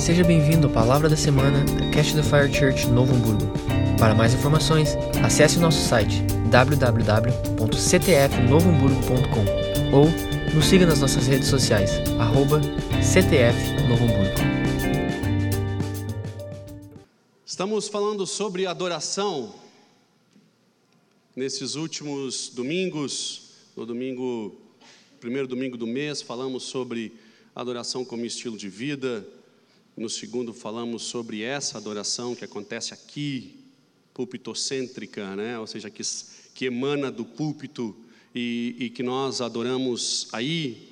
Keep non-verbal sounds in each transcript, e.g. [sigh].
Seja bem-vindo à Palavra da Semana da Cash the Fire Church Novo Hamburgo. Para mais informações, acesse o nosso site www.ctfnovohamburgo.com ou nos siga nas nossas redes sociais, arroba. Estamos falando sobre adoração nesses últimos domingos. No domingo, primeiro domingo do mês, falamos sobre adoração como estilo de vida. No segundo, falamos sobre essa adoração que acontece aqui, púlpitocêntrica, né? ou seja, que, que emana do púlpito e, e que nós adoramos aí,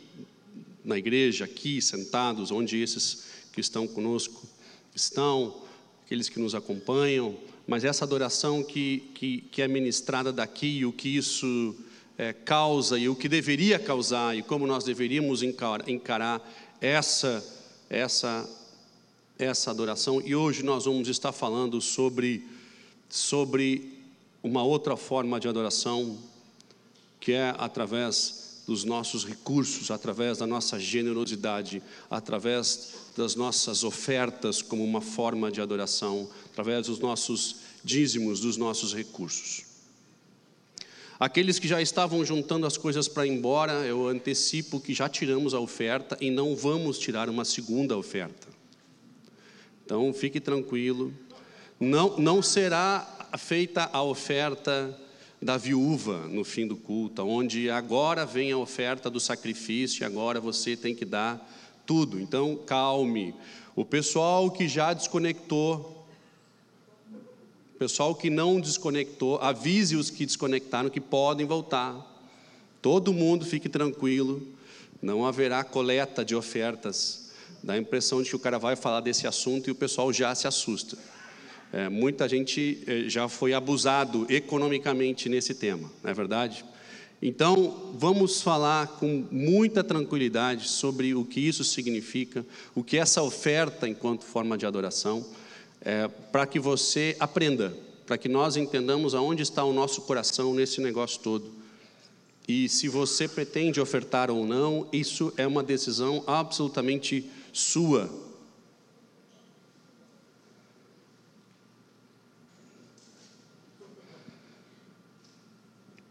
na igreja, aqui, sentados, onde esses que estão conosco estão, aqueles que nos acompanham, mas essa adoração que, que, que é ministrada daqui, o que isso é, causa e o que deveria causar e como nós deveríamos encarar, encarar essa, essa, essa adoração. E hoje nós vamos estar falando sobre, sobre uma outra forma de adoração, que é através dos nossos recursos, através da nossa generosidade, através das nossas ofertas como uma forma de adoração, através dos nossos dízimos, dos nossos recursos. Aqueles que já estavam juntando as coisas para ir embora, eu antecipo que já tiramos a oferta e não vamos tirar uma segunda oferta. Então fique tranquilo, não, não será feita a oferta da viúva no fim do culto, onde agora vem a oferta do sacrifício, agora você tem que dar tudo. Então, calme. O pessoal que já desconectou, o pessoal que não desconectou, avise os que desconectaram que podem voltar. Todo mundo fique tranquilo, não haverá coleta de ofertas. Dá a impressão de que o cara vai falar desse assunto e o pessoal já se assusta. É, muita gente é, já foi abusado economicamente nesse tema, não é verdade? Então, vamos falar com muita tranquilidade sobre o que isso significa, o que essa oferta enquanto forma de adoração, é, para que você aprenda, para que nós entendamos aonde está o nosso coração nesse negócio todo. E se você pretende ofertar ou não, isso é uma decisão absolutamente sua,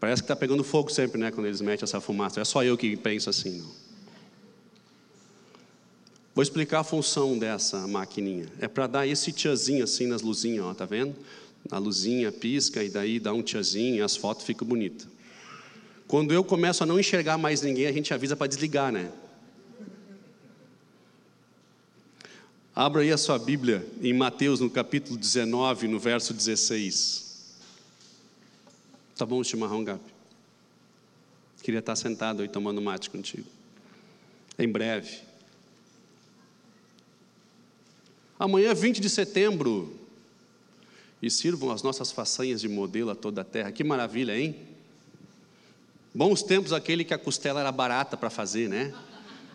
Parece que está pegando fogo sempre, né? Quando eles metem essa fumaça. É só eu que penso assim, não. Vou explicar a função dessa maquininha. É para dar esse tiazinho assim nas luzinhas, ó, tá vendo? A luzinha pisca e daí dá um tiazinho e as fotos ficam bonitas. Quando eu começo a não enxergar mais ninguém, a gente avisa para desligar, né? Abra aí a sua Bíblia em Mateus, no capítulo 19, no verso 16. Tá bom o chimarrão, Gabi? Queria estar sentado aí tomando mate contigo. Em breve. Amanhã, 20 de setembro. E sirvam as nossas façanhas de modelo a toda a terra. Que maravilha, hein? Bons tempos aquele que a costela era barata para fazer, né?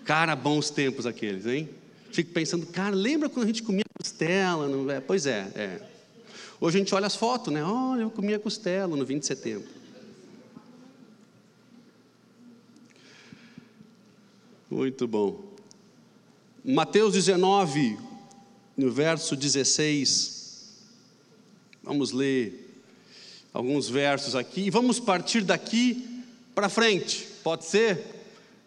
Cara, bons tempos aqueles, hein? Fico pensando, cara, lembra quando a gente comia costela? Não é? Pois é, é. Hoje a gente olha as fotos, né? Olha, eu comia costela no 20 de setembro. Muito bom. Mateus 19, no verso 16. Vamos ler alguns versos aqui e vamos partir daqui para frente. Pode ser?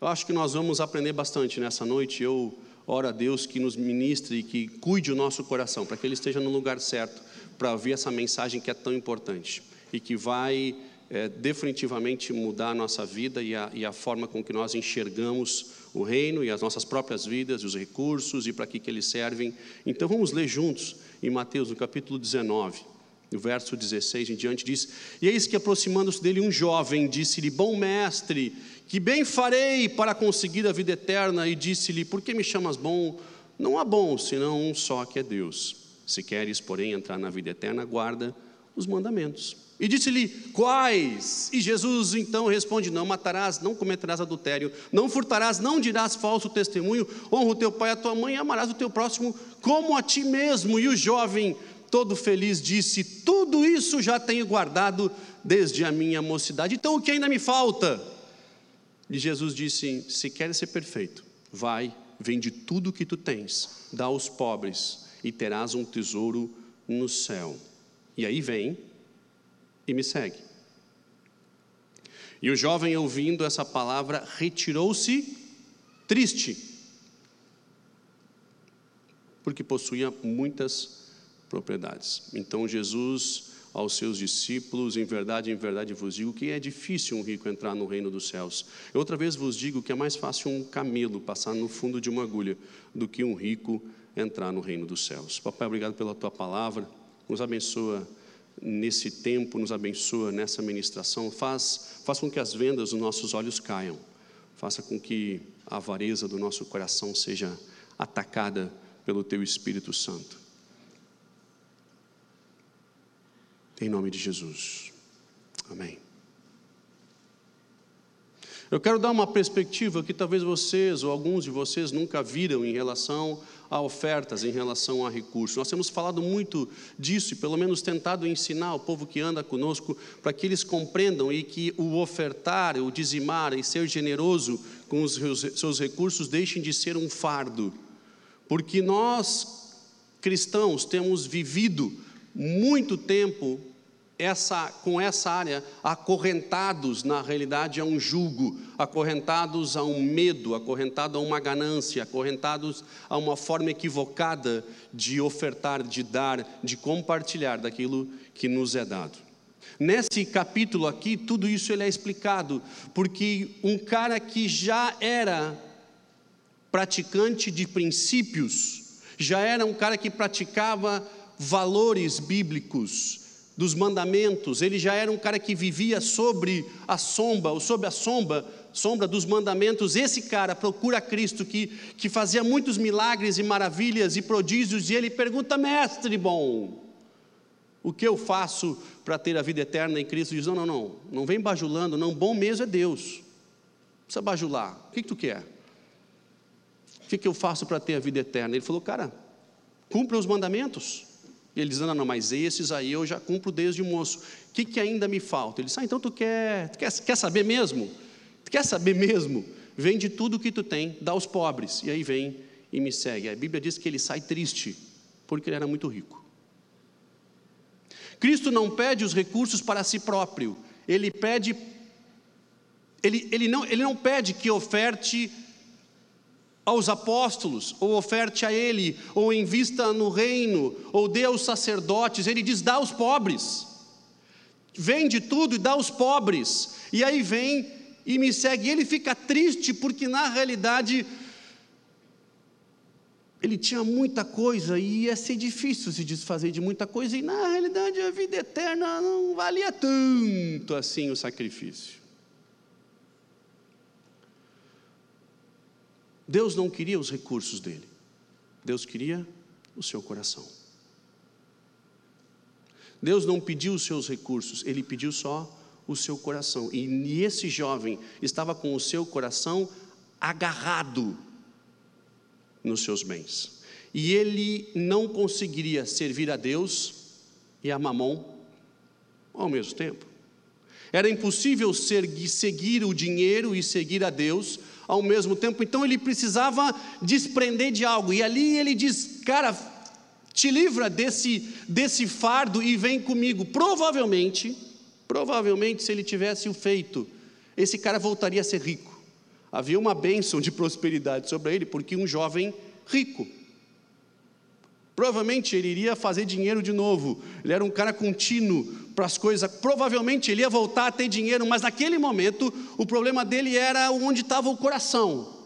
Eu acho que nós vamos aprender bastante nessa noite. Eu oro a Deus que nos ministre e que cuide o nosso coração, para que ele esteja no lugar certo para ouvir essa mensagem que é tão importante e que vai é, definitivamente mudar a nossa vida e a, e a, forma com que nós enxergamos o reino e as nossas próprias vidas, os recursos e para que, que eles servem. Então vamos ler juntos em Mateus, no capítulo 19, no verso 16 em diante, diz: E eis que aproximando-se dele um jovem, disse-lhe: Bom mestre, que bem farei para conseguir a vida eterna? E disse-lhe: Por que me chamas bom? Não há bom senão um só que é Deus. Se queres, porém, entrar na vida eterna, guarda os mandamentos. E disse-lhe: Quais? E Jesus então responde: Não matarás, não cometerás adultério, não furtarás, não dirás falso testemunho, honra o teu pai e a tua mãe e amarás o teu próximo como a ti mesmo. E o jovem, todo feliz, disse: Tudo isso já tenho guardado desde a minha mocidade, então o que ainda me falta? E Jesus disse: Se queres ser perfeito, vai, vende tudo o que tu tens, dá aos pobres e terás um tesouro no céu. E aí vem e me segue. E o jovem, ouvindo essa palavra, retirou-se triste, porque possuía muitas propriedades. Então Jesus aos seus discípulos: Em verdade, em verdade vos digo que é difícil um rico entrar no reino dos céus. outra vez vos digo que é mais fácil um camelo passar no fundo de uma agulha do que um rico entrar no reino dos céus. Papai, obrigado pela tua palavra. Nos abençoa nesse tempo, nos abençoa nessa ministração. Faz, faz com que as vendas dos nossos olhos caiam. Faça com que a avareza do nosso coração seja atacada pelo teu Espírito Santo. Em nome de Jesus. Amém. Eu quero dar uma perspectiva que talvez vocês ou alguns de vocês nunca viram em relação a ofertas, em relação a recursos. Nós temos falado muito disso e pelo menos tentado ensinar o povo que anda conosco para que eles compreendam e que o ofertar, o dizimar e ser generoso com os seus recursos deixem de ser um fardo. Porque nós cristãos temos vivido muito tempo essa, com essa área acorrentados, na realidade, a um julgo, acorrentados a um medo, acorrentados a uma ganância, acorrentados a uma forma equivocada de ofertar, de dar, de compartilhar daquilo que nos é dado. Nesse capítulo aqui, tudo isso ele é explicado, porque um cara que já era praticante de princípios, já era um cara que praticava valores bíblicos, dos mandamentos, ele já era um cara que vivia sobre a sombra, ou sob a sombra, sombra dos mandamentos. Esse cara procura Cristo que, que fazia muitos milagres e maravilhas e prodígios, e ele pergunta: Mestre bom, o que eu faço para ter a vida eterna em Cristo? Diz: Não, não, não, não vem bajulando, não, bom mesmo é Deus. Não precisa bajular. O que, que tu quer? O que, que eu faço para ter a vida eterna? Ele falou: Cara, cumpra os mandamentos. Ele diz: Não, não, mas esses aí eu já cumpro desde moço. O que, que ainda me falta? Ele diz: Ah, então tu quer, tu quer, quer saber mesmo? Tu quer saber mesmo? Vende tudo o que tu tem, dá aos pobres. E aí vem e me segue. A Bíblia diz que ele sai triste, porque ele era muito rico. Cristo não pede os recursos para si próprio, ele pede, ele, ele, não, ele não pede que oferte aos apóstolos, ou oferte a ele, ou invista no reino, ou dê aos sacerdotes, ele diz: dá aos pobres, vende tudo e dá aos pobres, e aí vem e me segue. E ele fica triste porque na realidade ele tinha muita coisa e ia ser difícil se desfazer de muita coisa, e na realidade a vida eterna não valia tanto assim o sacrifício. Deus não queria os recursos dele, Deus queria o seu coração. Deus não pediu os seus recursos, ele pediu só o seu coração. E esse jovem estava com o seu coração agarrado nos seus bens. E ele não conseguiria servir a Deus e a Mamon ao mesmo tempo. Era impossível seguir o dinheiro e seguir a Deus ao mesmo tempo, então ele precisava desprender de algo, e ali ele diz: Cara, te livra desse, desse fardo e vem comigo. Provavelmente, provavelmente, se ele tivesse o feito, esse cara voltaria a ser rico. Havia uma bênção de prosperidade sobre ele, porque um jovem rico. Provavelmente ele iria fazer dinheiro de novo. Ele era um cara contínuo para as coisas. Provavelmente ele ia voltar a ter dinheiro, mas naquele momento o problema dele era onde estava o coração.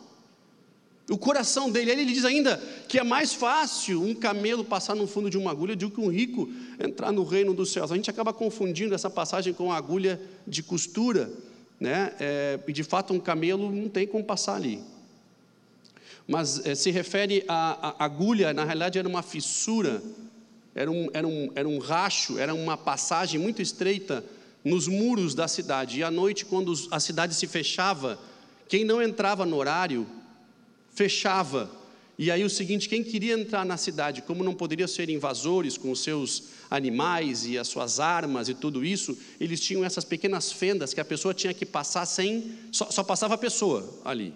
O coração dele. Ele diz ainda que é mais fácil um camelo passar no fundo de uma agulha do que um rico entrar no reino dos céus. A gente acaba confundindo essa passagem com a agulha de costura, né? É, e de fato um camelo não tem como passar ali mas é, se refere à, agulha, na realidade era uma fissura, era um, era, um, era um racho, era uma passagem muito estreita nos muros da cidade. E à noite, quando a cidade se fechava, quem não entrava no horário, fechava. E aí o seguinte, quem queria entrar na cidade, como não poderia ser invasores com os seus animais e as suas armas e tudo isso, eles tinham essas pequenas fendas que a pessoa tinha que passar sem, só, só passava a pessoa ali.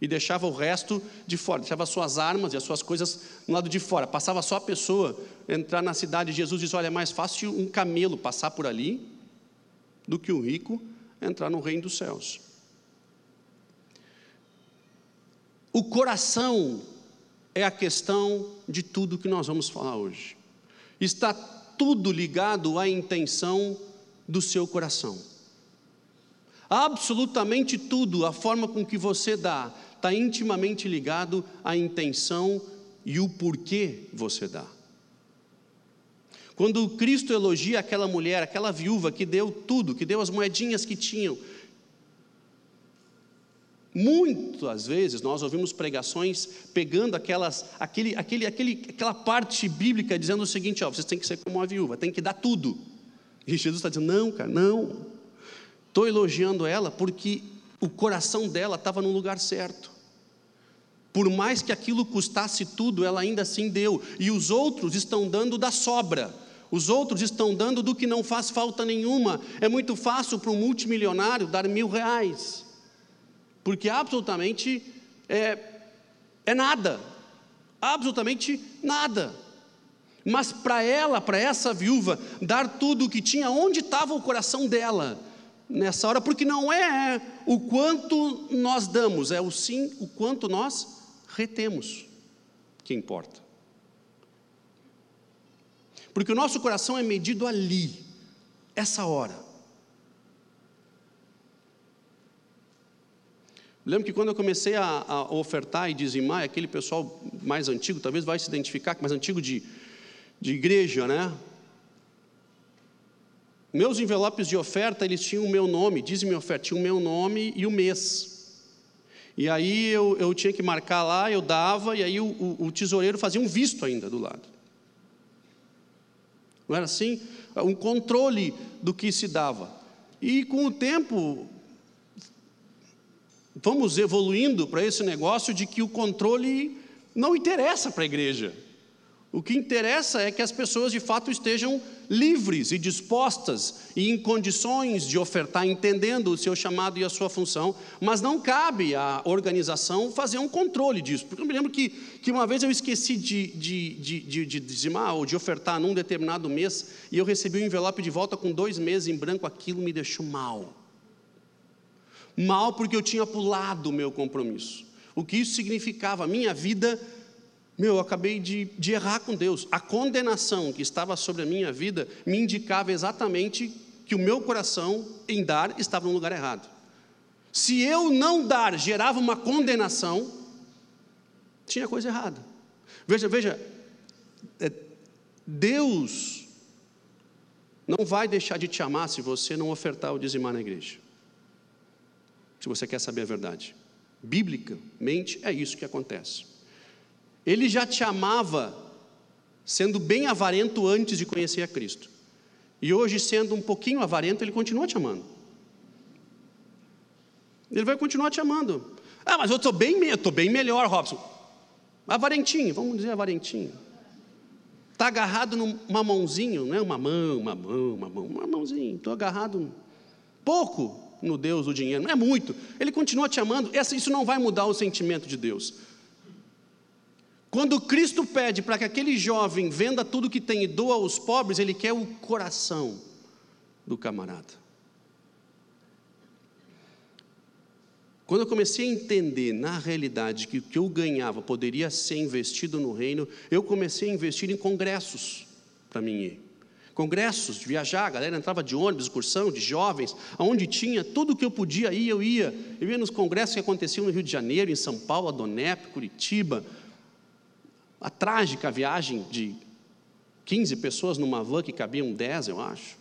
E deixava o resto de fora, deixava as suas armas e as suas coisas no lado de fora. Passava só a pessoa entrar na cidade. Jesus diz: Olha, é mais fácil um camelo passar por ali do que o rico entrar no reino dos céus. O coração é a questão de tudo que nós vamos falar hoje. Está tudo ligado à intenção do seu coração. Absolutamente tudo, a forma com que você dá, está intimamente ligado à intenção e o porquê você dá. Quando Cristo elogia aquela mulher, aquela viúva que deu tudo, que deu as moedinhas que tinham, Muitas vezes nós ouvimos pregações pegando aquelas, aquele, aquele, aquele, aquela parte bíblica dizendo o seguinte: ó, vocês têm que ser como uma viúva, tem que dar tudo. E Jesus está dizendo: não, cara, não. Estou elogiando ela porque o coração dela estava no lugar certo. Por mais que aquilo custasse tudo, ela ainda assim deu. E os outros estão dando da sobra. Os outros estão dando do que não faz falta nenhuma. É muito fácil para um multimilionário dar mil reais porque absolutamente é, é nada, absolutamente nada. Mas para ela, para essa viúva, dar tudo o que tinha, onde estava o coração dela nessa hora? Porque não é o quanto nós damos, é o sim, o quanto nós retemos que importa. Porque o nosso coração é medido ali, essa hora. Lembro que quando eu comecei a, a, ofertar e dizimar, aquele pessoal mais antigo, talvez vai se identificar, mais antigo de, de igreja, né? Meus envelopes de oferta, eles tinham o meu nome, dizem oferta, tinha o meu nome e o mês. E aí eu, eu tinha que marcar lá, eu dava, e aí o, o, o tesoureiro fazia um visto ainda do lado. Não era assim? Um controle do que se dava. E com o tempo, vamos evoluindo para esse negócio de que o controle não interessa para a igreja. O que interessa é que as pessoas de fato estejam livres e dispostas e em condições de ofertar, entendendo o seu chamado e a sua função, mas não cabe à organização fazer um controle disso. Porque eu me lembro que, que uma vez eu esqueci de, de, de, de, de dizimar ou de ofertar num determinado mês e eu recebi um envelope de volta com dois meses em branco, aquilo me deixou mal mal porque eu tinha pulado o meu compromisso. O que isso significava? A minha vida, meu, eu acabei de, de errar com Deus. A condenação que estava sobre a minha vida me indicava exatamente que o meu coração em dar estava no lugar errado. Se eu não dar gerava uma condenação, tinha coisa errada. Veja, veja, é, Deus não vai deixar de te amar se você não ofertar ou dizimar na igreja se você quer saber a verdade. Biblicamente é isso que acontece. Ele já te amava sendo bem avarento antes de conhecer a Cristo. E hoje, sendo um pouquinho avarento, ele continua te amando. Ele vai continuar te amando. Ah, mas eu estou bem, bem melhor, Robson. Avarentinho, vamos dizer avarentinho. Está agarrado numa mãozinho, não é uma mão, uma mão, uma mão, uma mãozinho. Estou agarrado pouco no Deus o dinheiro, não é muito. Ele continua te amando, isso não vai mudar o sentimento de Deus. Quando Cristo pede para que aquele jovem venda tudo que tem e doa aos pobres, ele quer o coração do camarada. Quando eu comecei a entender na realidade que o que eu ganhava poderia ser investido no reino, eu comecei a investir em congressos para mim ir congressos, viajar, a galera entrava de ônibus, excursão, de jovens, aonde tinha, tudo que eu podia ir, eu ia. Eu ia nos congressos que aconteciam no Rio de Janeiro, em São Paulo, Adonep, Curitiba. A trágica viagem de 15 pessoas numa van que cabiam 10, eu acho.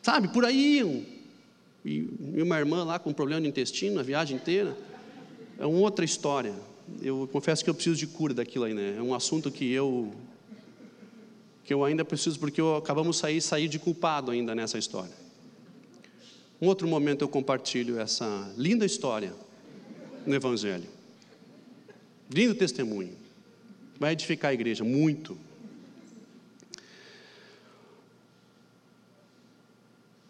Sabe, por aí iam. E, uma irmã lá com problema no intestino a viagem inteira. É uma outra história. Eu confesso que eu preciso de cura daquilo aí, né? É um assunto que eu que eu ainda preciso, porque eu, acabamos de sair, sair de culpado ainda nessa história. Um outro momento eu compartilho essa linda história no Evangelho. Lindo testemunho. Vai edificar a igreja, muito.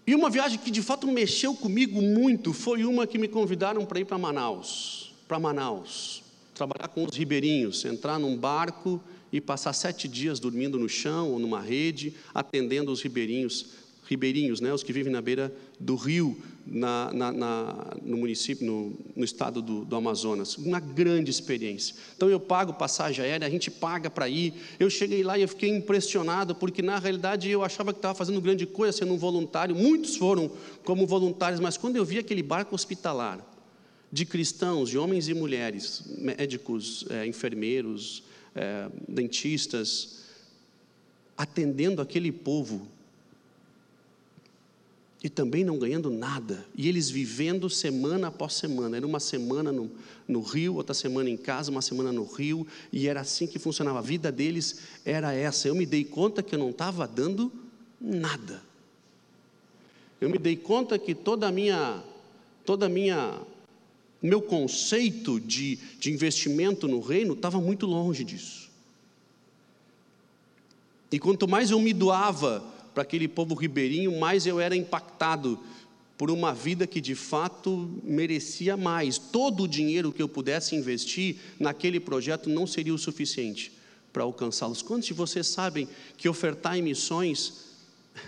E uma viagem que de fato mexeu comigo muito foi uma que me convidaram para ir para Manaus. para Manaus, trabalhar com os ribeirinhos, entrar num barco e passar sete dias dormindo no chão ou numa rede, atendendo os ribeirinhos, ribeirinhos, né, os que vivem na beira do rio, na, na, na, no município, no, no estado do, do, Amazonas. Uma grande experiência. Então eu pago passagem aérea, a gente paga para ir. Eu cheguei lá e eu fiquei impressionado, porque na realidade eu achava que estava fazendo grande coisa sendo um voluntário. Muitos foram como voluntários, mas quando eu vi aquele barco hospitalar, de cristãos, de homens e mulheres, médicos, é, enfermeiros, é, dentistas, atendendo aquele povo e também não ganhando nada, e eles vivendo semana após semana. Era uma semana no, no Rio, outra semana em casa, uma semana no Rio, e era assim que funcionava. A vida deles era essa. Eu me dei conta que eu não estava dando nada. Eu me dei conta que toda a minha, toda a minha, meu conceito de, de investimento no reino estava muito longe disso. E quanto mais eu me doava para aquele povo ribeirinho, mais eu era impactado por uma vida que de fato merecia mais. Todo o dinheiro que eu pudesse investir naquele projeto não seria o suficiente para alcançá-los. Quantos de vocês sabem que ofertar em missões. [laughs]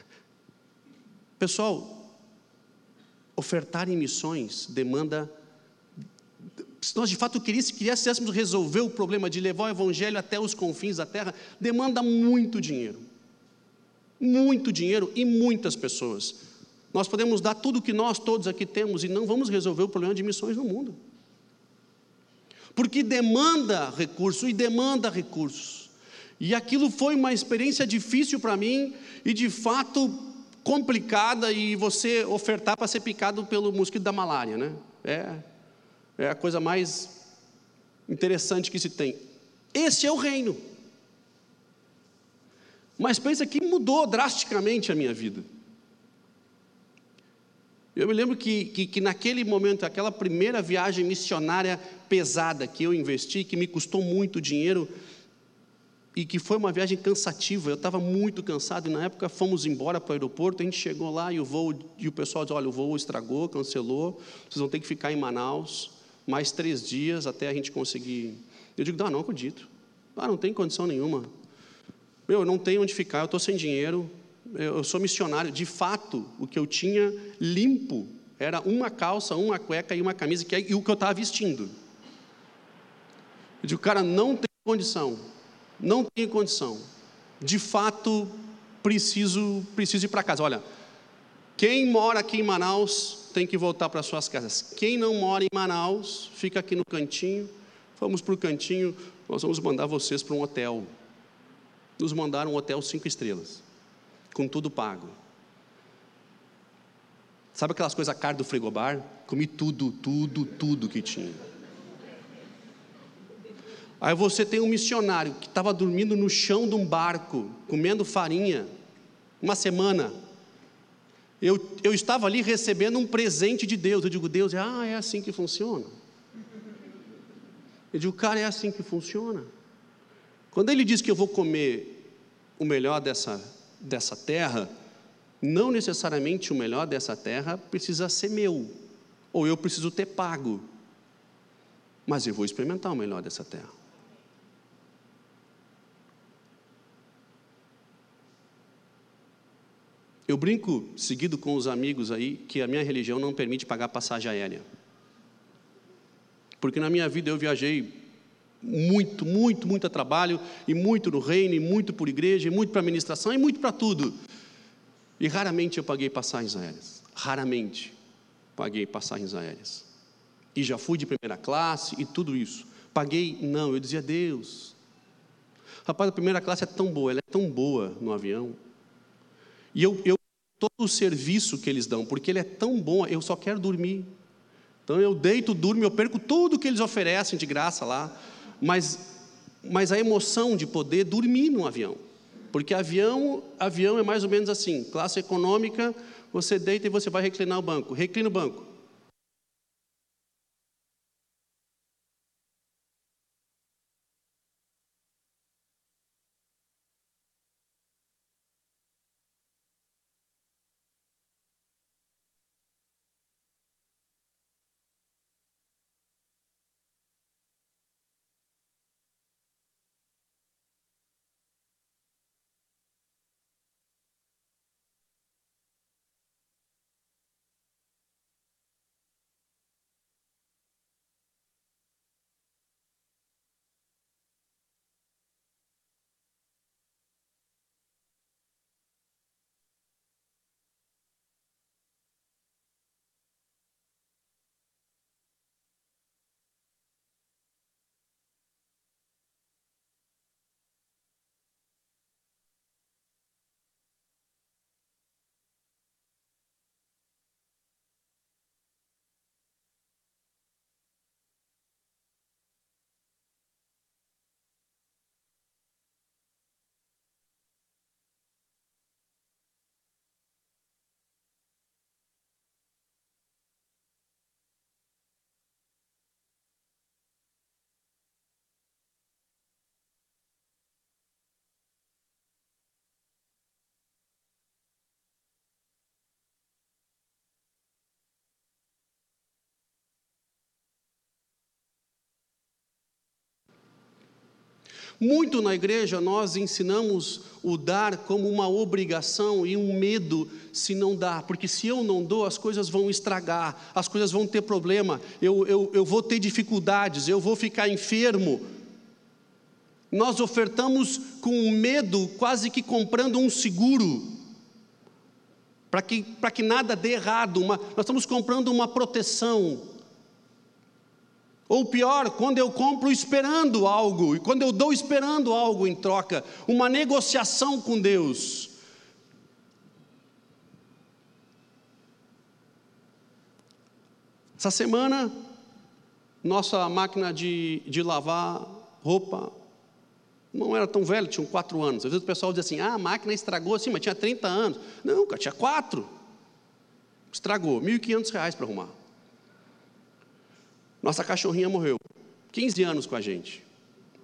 Pessoal, ofertar em missões demanda. Se nós de fato quiséssemos resolver o problema de levar o evangelho até os confins da terra, demanda muito dinheiro muito dinheiro e muitas pessoas. Nós podemos dar tudo o que nós todos aqui temos e não vamos resolver o problema de missões no mundo. Porque demanda recurso e demanda recursos. E aquilo foi uma experiência difícil para mim e de fato complicada e você ofertar para ser picado pelo mosquito da malária, né? É, é a coisa mais interessante que se tem. Esse é o reino. Mas pensa que mudou drasticamente a minha vida. Eu me lembro que, que, que, naquele momento, aquela primeira viagem missionária pesada que eu investi, que me custou muito dinheiro, e que foi uma viagem cansativa, eu estava muito cansado, e na época fomos embora para o aeroporto, a gente chegou lá e o voo, e o pessoal disse, olha, o voo estragou, cancelou, vocês vão ter que ficar em Manaus mais três dias até a gente conseguir. Eu digo, não, não acredito. Ah, não tem condição nenhuma. Meu, eu não tenho onde ficar, eu estou sem dinheiro, eu sou missionário. De fato, o que eu tinha limpo era uma calça, uma cueca e uma camisa, que é, e o que eu estava vestindo. Eu digo, cara, não tem condição, não tem condição. De fato, preciso, preciso ir para casa. Olha, quem mora aqui em Manaus tem que voltar para suas casas. Quem não mora em Manaus, fica aqui no cantinho. Vamos para o cantinho, nós vamos mandar vocês para um hotel nos mandaram um hotel cinco estrelas, com tudo pago. Sabe aquelas coisas caras do frigobar? Comi tudo, tudo, tudo que tinha. Aí você tem um missionário que estava dormindo no chão de um barco, comendo farinha, uma semana. Eu, eu estava ali recebendo um presente de Deus. Eu digo, Deus, ah, é assim que funciona. Eu digo, cara, é assim que funciona. Quando ele diz que eu vou comer o melhor dessa, dessa terra, não necessariamente o melhor dessa terra precisa ser meu, ou eu preciso ter pago, mas eu vou experimentar o melhor dessa terra. Eu brinco seguido com os amigos aí que a minha religião não permite pagar passagem aérea. Porque na minha vida eu viajei muito, muito, muito trabalho, e muito no reino, e muito por igreja, e muito para administração, e muito para tudo. E raramente eu paguei passagens aéreas. Raramente paguei passagens aéreas. E já fui de primeira classe e tudo isso. Paguei, não, eu dizia, Deus. Rapaz, a primeira classe é tão boa, ela é tão boa no avião. E eu, eu todo o serviço que eles dão, porque ele é tão bom, eu só quero dormir. Então eu deito, durmo, eu perco tudo que eles oferecem de graça lá mas, mas a emoção de poder dormir no avião. Porque avião, avião é mais ou menos assim, classe econômica, você deita e você vai reclinar o banco. Reclina o banco. Muito na igreja nós ensinamos o dar como uma obrigação e um medo se não dar, porque se eu não dou, as coisas vão estragar, as coisas vão ter problema, eu, eu, eu vou ter dificuldades, eu vou ficar enfermo. Nós ofertamos com medo, quase que comprando um seguro, para que, que nada dê errado, uma, nós estamos comprando uma proteção. Ou pior, quando eu compro esperando algo, e quando eu dou esperando algo em troca, uma negociação com Deus. Essa semana, nossa máquina de, de lavar roupa não era tão velha, tinha quatro anos. Às vezes o pessoal diz assim: ah, a máquina estragou assim, mas tinha 30 anos. Não, cara, tinha quatro. Estragou, R$ 1.500 para arrumar. Nossa cachorrinha morreu, 15 anos com a gente.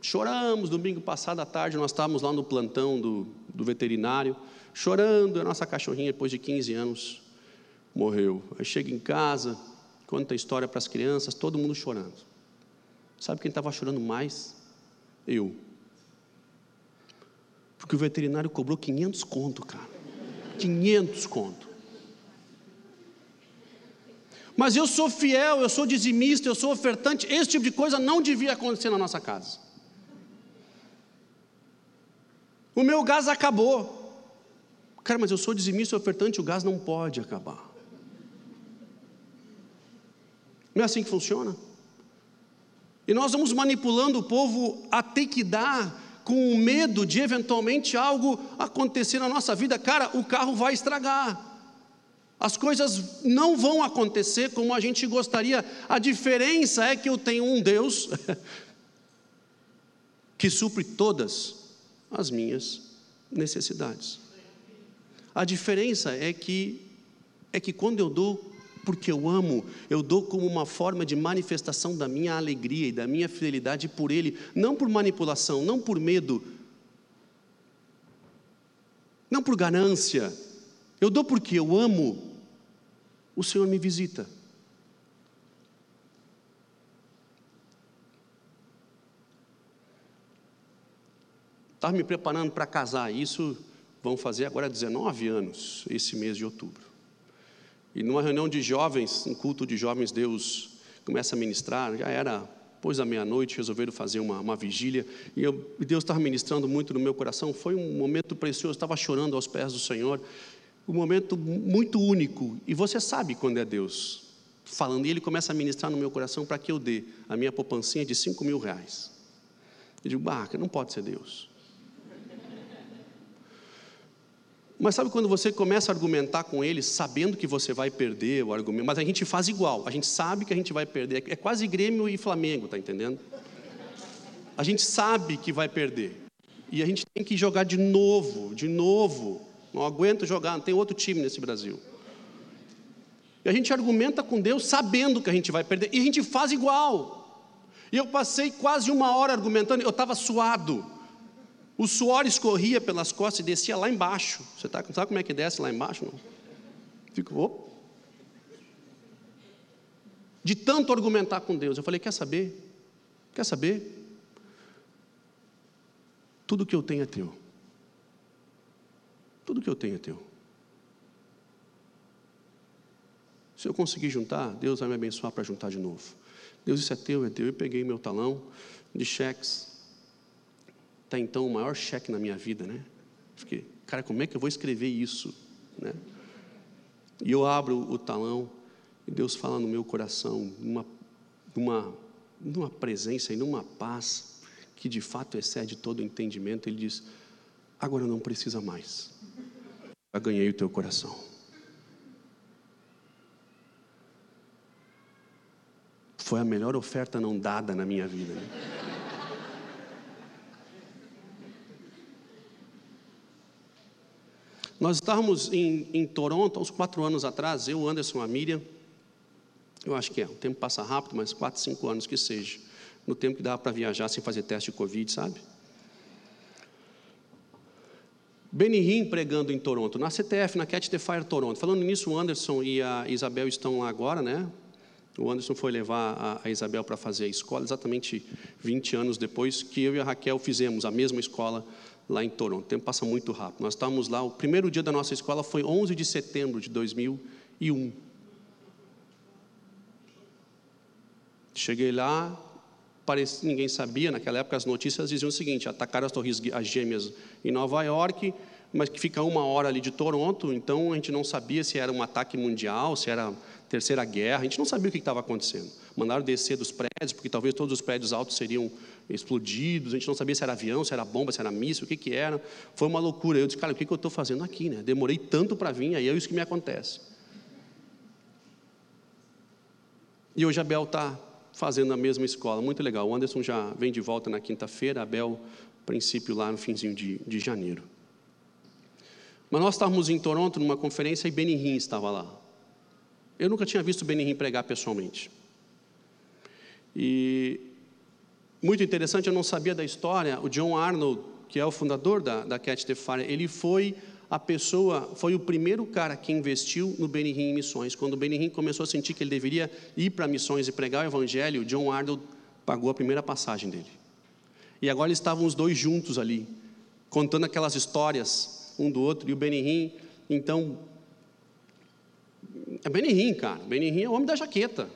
Choramos, domingo passado à tarde, nós estávamos lá no plantão do, do veterinário, chorando, a nossa cachorrinha, depois de 15 anos, morreu. Aí chega em casa, conta a história para as crianças, todo mundo chorando. Sabe quem estava chorando mais? Eu. Porque o veterinário cobrou 500 conto, cara. 500 conto. Mas eu sou fiel, eu sou dizimista, eu sou ofertante. Esse tipo de coisa não devia acontecer na nossa casa. O meu gás acabou. Cara, mas eu sou dizimista ofertante, o gás não pode acabar. Não é assim que funciona? E nós vamos manipulando o povo a ter que dar com o medo de eventualmente algo acontecer na nossa vida. Cara, o carro vai estragar. As coisas não vão acontecer como a gente gostaria. A diferença é que eu tenho um Deus [laughs] que supre todas as minhas necessidades. A diferença é que é que quando eu dou porque eu amo, eu dou como uma forma de manifestação da minha alegria e da minha fidelidade por ele, não por manipulação, não por medo, não por ganância. Eu dou porque eu amo o Senhor me visita. Estava me preparando para casar, isso vão fazer agora 19 anos, esse mês de outubro. E numa reunião de jovens, um culto de jovens, Deus começa a ministrar, já era depois da meia-noite, resolveram fazer uma, uma vigília, e, eu, Deus estava ministrando muito no meu coração, foi um momento precioso, estava chorando aos pés do Senhor, um momento muito único, e você sabe quando é Deus. Falando, e Ele começa a ministrar no meu coração para que eu dê a minha poupancinha de 5 mil reais. Eu digo, barca, não pode ser Deus. Mas sabe quando você começa a argumentar com ele, sabendo que você vai perder o argumento, mas a gente faz igual, a gente sabe que a gente vai perder, é quase Grêmio e Flamengo, tá entendendo? A gente sabe que vai perder, e a gente tem que jogar de novo, de novo, não aguento jogar, não tem outro time nesse Brasil. E a gente argumenta com Deus sabendo que a gente vai perder, e a gente faz igual. E eu passei quase uma hora argumentando, eu estava suado. O suor escorria pelas costas e descia lá embaixo. Você tá, sabe como é que desce lá embaixo? Não? Fico, De tanto argumentar com Deus, eu falei: quer saber? Quer saber? Tudo que eu tenho é teu. Tudo que eu tenho é teu. Se eu conseguir juntar, Deus vai me abençoar para juntar de novo. Deus, isso é teu, é teu. Eu peguei meu talão de cheques. Está então o maior cheque na minha vida, né? Fiquei, cara, como é que eu vou escrever isso? Né? E eu abro o talão e Deus fala no meu coração, numa, numa, numa presença e numa paz que de fato excede todo o entendimento. Ele diz: agora não precisa mais já ganhei o teu coração. Foi a melhor oferta não dada na minha vida. Né? Nós estávamos em, em Toronto, uns quatro anos atrás, eu, Anderson, a Miriam, eu acho que é, o tempo passa rápido, mas quatro, cinco anos que seja, no tempo que dava para viajar sem fazer teste de Covid, sabe? Benny pregando em Toronto, na CTF, na Catch the Fire Toronto. Falando nisso, o Anderson e a Isabel estão lá agora, né? O Anderson foi levar a Isabel para fazer a escola exatamente 20 anos depois que eu e a Raquel fizemos a mesma escola lá em Toronto. O tempo passa muito rápido. Nós estávamos lá, o primeiro dia da nossa escola foi 11 de setembro de 2001. Cheguei lá, parece, ninguém sabia, naquela época as notícias diziam o seguinte: atacaram as torres as gêmeas em Nova York, mas que fica uma hora ali de Toronto, então a gente não sabia se era um ataque mundial, se era terceira guerra, a gente não sabia o que estava acontecendo. Mandaram descer dos prédios, porque talvez todos os prédios altos seriam explodidos, a gente não sabia se era avião, se era bomba, se era míssil, o que, que era. Foi uma loucura. Eu disse, cara, o que, que eu estou fazendo aqui? Né? Demorei tanto para vir, aí é isso que me acontece. E hoje a Bel está fazendo a mesma escola, muito legal. O Anderson já vem de volta na quinta-feira, a Bel, princípio, lá no finzinho de, de janeiro. Mas nós estávamos em Toronto numa conferência e Benny Hinn estava lá. Eu nunca tinha visto Benny Hinn pregar pessoalmente. E muito interessante, eu não sabia da história. O John Arnold, que é o fundador da, da Cat the Fire, ele foi a pessoa, foi o primeiro cara que investiu no Benny Hinn em missões. Quando o Benny Hinn começou a sentir que ele deveria ir para missões e pregar o evangelho, John Arnold pagou a primeira passagem dele. E agora estavam os dois juntos ali, contando aquelas histórias um do outro, e o Benny Hinn, então, é Benny Hinn, cara, Benny Hinn é o homem da jaqueta,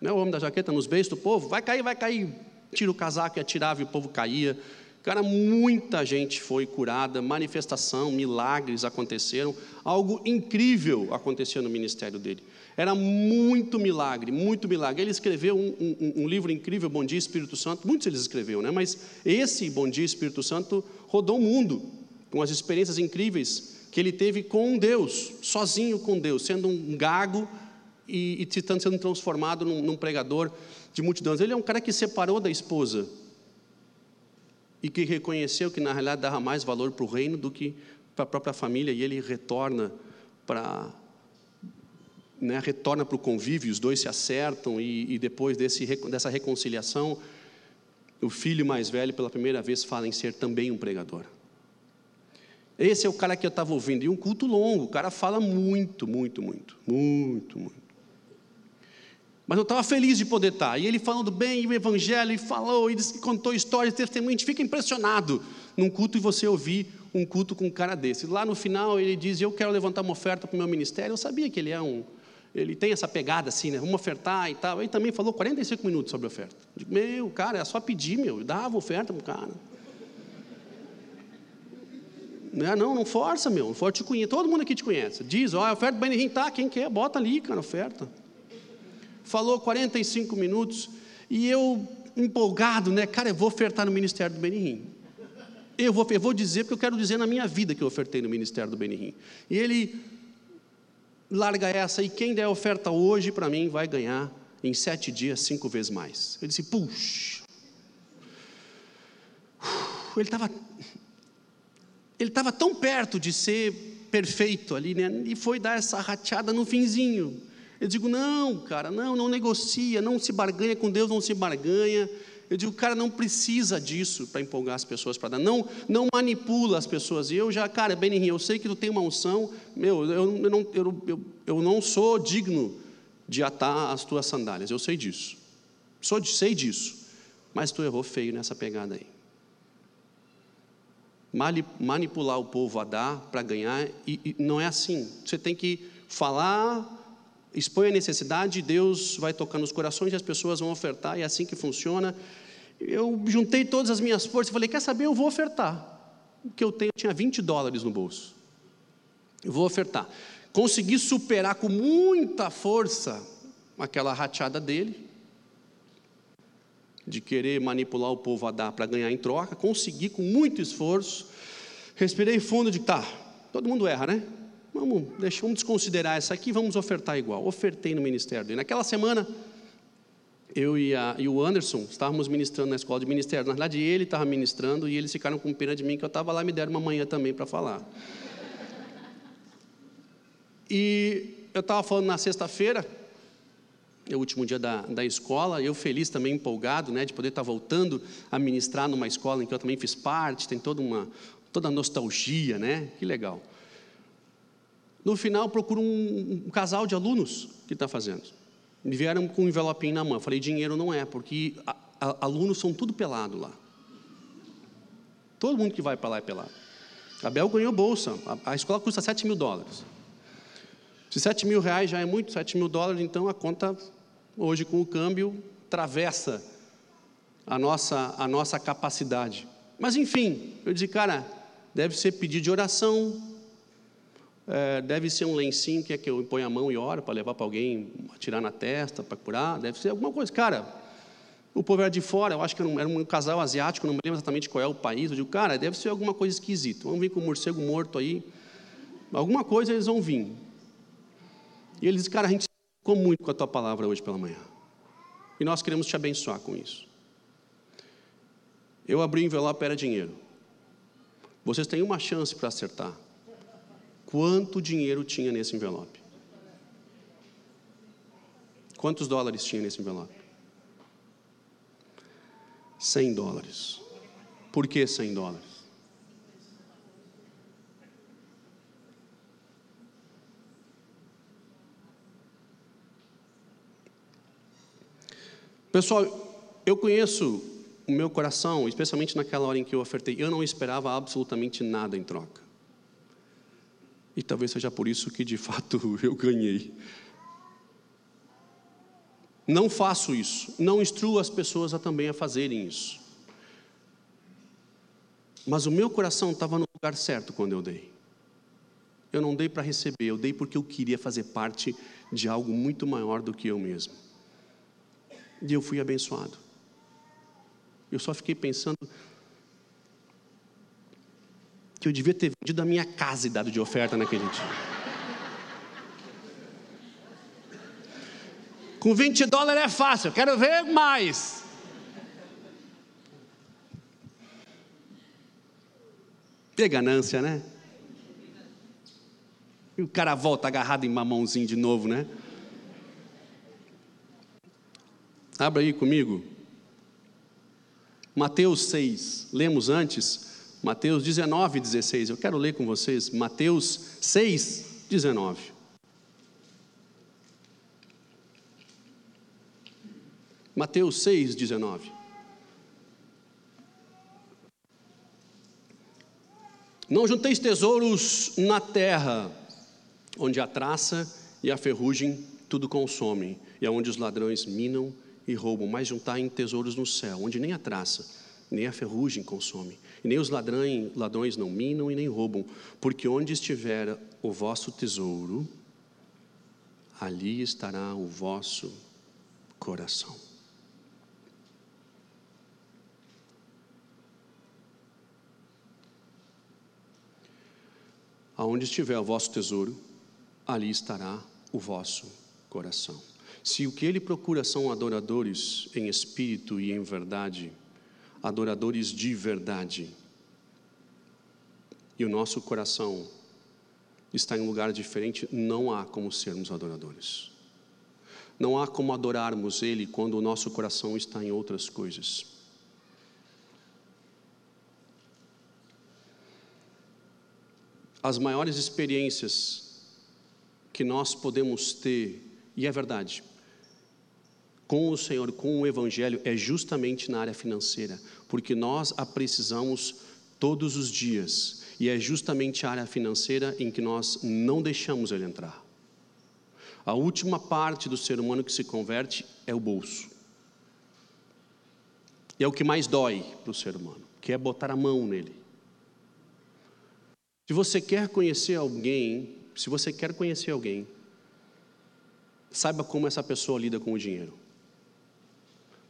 não é o homem da jaqueta nos beijos do povo, vai cair, vai cair, tira o casaco e atirava e o povo caía, Cara, muita gente foi curada, manifestação, milagres aconteceram, algo incrível aconteceu no ministério dele. Era muito milagre, muito milagre. Ele escreveu um, um, um, livro incrível, Bom Dia Espírito Santo. Muitos eles escreveu, né? Mas esse Bom Dia Espírito Santo rodou o mundo com as experiências incríveis que ele teve com Deus, sozinho com Deus, sendo um gago e, e sendo transformado num, num pregador de multidões. Ele é um cara que separou da esposa e que reconheceu que na realidade dava mais valor para o reino do que para a própria família, e ele retorna para né, retorna para o convívio, os dois se acertam, e, e depois desse, dessa reconciliação, o filho mais velho, pela primeira vez, fala em ser também um pregador. Esse é o cara que eu estava ouvindo, e um culto longo, o cara fala muito, muito, muito, muito, muito. Mas eu estava feliz de poder estar. E ele falando bem, o evangelho, e falou, e contou histórias, testemunho. A gente fica impressionado num culto e você ouvir um culto com um cara desse. Lá no final ele diz: Eu quero levantar uma oferta para o meu ministério. Eu sabia que ele é um. Ele tem essa pegada assim, né? Vamos ofertar e tal. Ele também falou 45 minutos sobre a oferta. Eu digo, meu, cara, é só pedir, meu. Eu dava oferta para o cara. Não, é, não, não força, meu. Não força. Todo mundo aqui te conhece. Diz, ó, a oferta do Benihim tá, quem quer, bota ali, cara, oferta falou 45 minutos, e eu, empolgado, né, cara, eu vou ofertar no ministério do Benihim. Eu vou, eu vou dizer, porque eu quero dizer na minha vida que eu ofertei no ministério do Benihim. E ele larga essa, e quem der oferta hoje para mim vai ganhar em sete dias cinco vezes mais. Ele disse, puxa. Ele estava ele estava tão perto de ser perfeito ali, né? E foi dar essa rateada no finzinho. Eu digo, não, cara, não, não negocia, não se barganha com Deus, não se barganha. Eu digo, cara, não precisa disso para empolgar as pessoas para dar. Não, não manipula as pessoas. E eu já, cara, Benin, eu sei que tu tem uma unção, meu, eu, eu, não, eu, eu, eu não sou digno de atar as tuas sandálias. Eu sei disso. Sou, sei disso. Mas tu errou feio nessa pegada aí. Manipular o povo a dar para ganhar, e, e não é assim. Você tem que falar expõe a necessidade, Deus vai tocar nos corações e as pessoas vão ofertar, e é assim que funciona. Eu juntei todas as minhas forças e falei: Quer saber? Eu vou ofertar. O que eu tenho, eu tinha 20 dólares no bolso. Eu vou ofertar. Consegui superar com muita força aquela rateada dele, de querer manipular o povo a dar para ganhar em troca. Consegui com muito esforço. Respirei fundo de tá, todo mundo erra, né? Vamos, deixa, vamos desconsiderar essa aqui, vamos ofertar igual. Ofertei no ministério. E naquela semana, eu e, a, e, o Anderson estávamos ministrando na escola de ministério. Na verdade, ele estava ministrando e eles ficaram com pena de mim que eu estava lá e me deram uma manhã também para falar. E eu estava falando na sexta-feira, é o último dia da, da escola, eu feliz também, empolgado, né, de poder estar voltando a ministrar numa escola em que eu também fiz parte, tem toda uma toda a nostalgia, né? Que legal. No final, procura um, um casal de alunos que está fazendo. Me vieram com um envelopinho na mão. Falei, dinheiro não é, porque a, a, alunos são tudo pelado lá. Todo mundo que vai para lá é pelado. A Bel ganhou bolsa. A, a, escola custa 7 mil dólares. Se 7 mil reais já é muito, 7 mil dólares, então a conta, hoje com o câmbio, atravessa a nossa, a nossa capacidade. Mas enfim, eu disse, cara, deve ser pedido de oração, é, deve ser um lencinho que é que eu ponho a mão e oro para levar para alguém, tirar na testa, para curar, deve ser alguma coisa. Cara, o povo era de fora, eu acho que era um, era um, casal asiático, não me lembro exatamente qual é o país. Eu digo, cara, deve ser alguma coisa esquisita. Vamos vir com um morcego morto aí. Alguma coisa eles vão vir. E eles dizem, cara, a gente ficou muito com a tua palavra hoje pela manhã. E nós queremos te abençoar com isso. Eu abri o envelope, era dinheiro. Vocês têm uma chance para acertar. Quanto dinheiro tinha nesse envelope? Quantos dólares tinha nesse envelope? 100 dólares. Por que 100 dólares? Pessoal, eu conheço o meu coração, especialmente naquela hora em que eu ofertei, eu não esperava absolutamente nada em troca. E talvez seja por isso que de fato [laughs] eu ganhei. Não faço isso, não instruo as pessoas a também a fazerem isso. Mas o meu coração estava no lugar certo quando eu dei. Eu não dei para receber, eu dei porque eu queria fazer parte de algo muito maior do que eu mesmo. E eu fui abençoado. Eu só fiquei pensando que eu devia ter vendido a minha casa e dado de oferta naquele dia. Com 20 dólares é fácil, eu quero ver mais. Que ganância, né? E o cara volta agarrado em mamãozinho de novo, né? Abra aí comigo. Mateus 6, lemos antes, Mateus 19, 16. Eu quero ler com vocês, Mateus 6, 19. Mateus 6, 19. Não junteis tesouros na terra, onde a traça e a ferrugem tudo consomem, e aonde os ladrões minam e roubam, mas juntar em tesouros no céu, onde nem a traça, nem a ferrugem consome, e nem os ladrões, ladrões não minam e nem roubam, porque onde estiver o vosso tesouro, ali estará o vosso coração. Aonde estiver o vosso tesouro, ali estará o vosso coração. Se o que ele procura são adoradores em espírito e em verdade, adoradores de verdade, e o nosso coração está em um lugar diferente, não há como sermos adoradores. Não há como adorarmos Ele quando o nosso coração está em outras coisas. As maiores experiências que nós podemos ter, e é verdade, com o Senhor, com o Evangelho, é justamente na área financeira, porque nós a precisamos todos os dias, e é justamente a área financeira em que nós não deixamos ele entrar. A última parte do ser humano que se converte é o bolso. E é o que mais dói para o ser humano, que é botar a mão nele. Se você quer conhecer alguém, se você quer conhecer alguém, saiba como essa pessoa lida com o dinheiro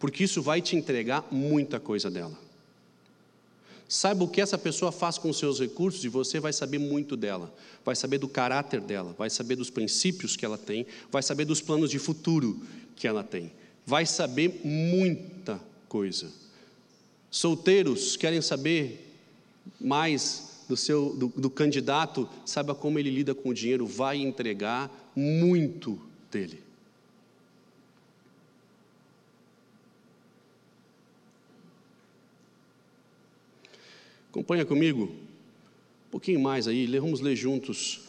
porque isso vai te entregar muita coisa dela. Saiba o que essa pessoa faz com os seus recursos e você vai saber muito dela. Vai saber do caráter dela, vai saber dos princípios que ela tem, vai saber dos planos de futuro que ela tem. Vai saber muita coisa. Solteiros querem saber mais do seu do, do candidato, saiba como ele lida com o dinheiro, vai entregar muito dele. Acompanha comigo um pouquinho mais aí, vamos ler juntos.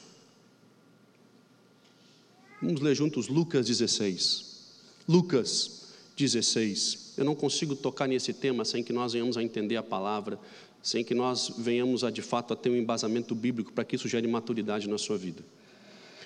Vamos ler juntos Lucas 16. Lucas 16. Eu não consigo tocar nesse tema sem que nós venhamos a entender a palavra, sem que nós venhamos a de fato a ter um embasamento bíblico para que isso gere maturidade na sua vida.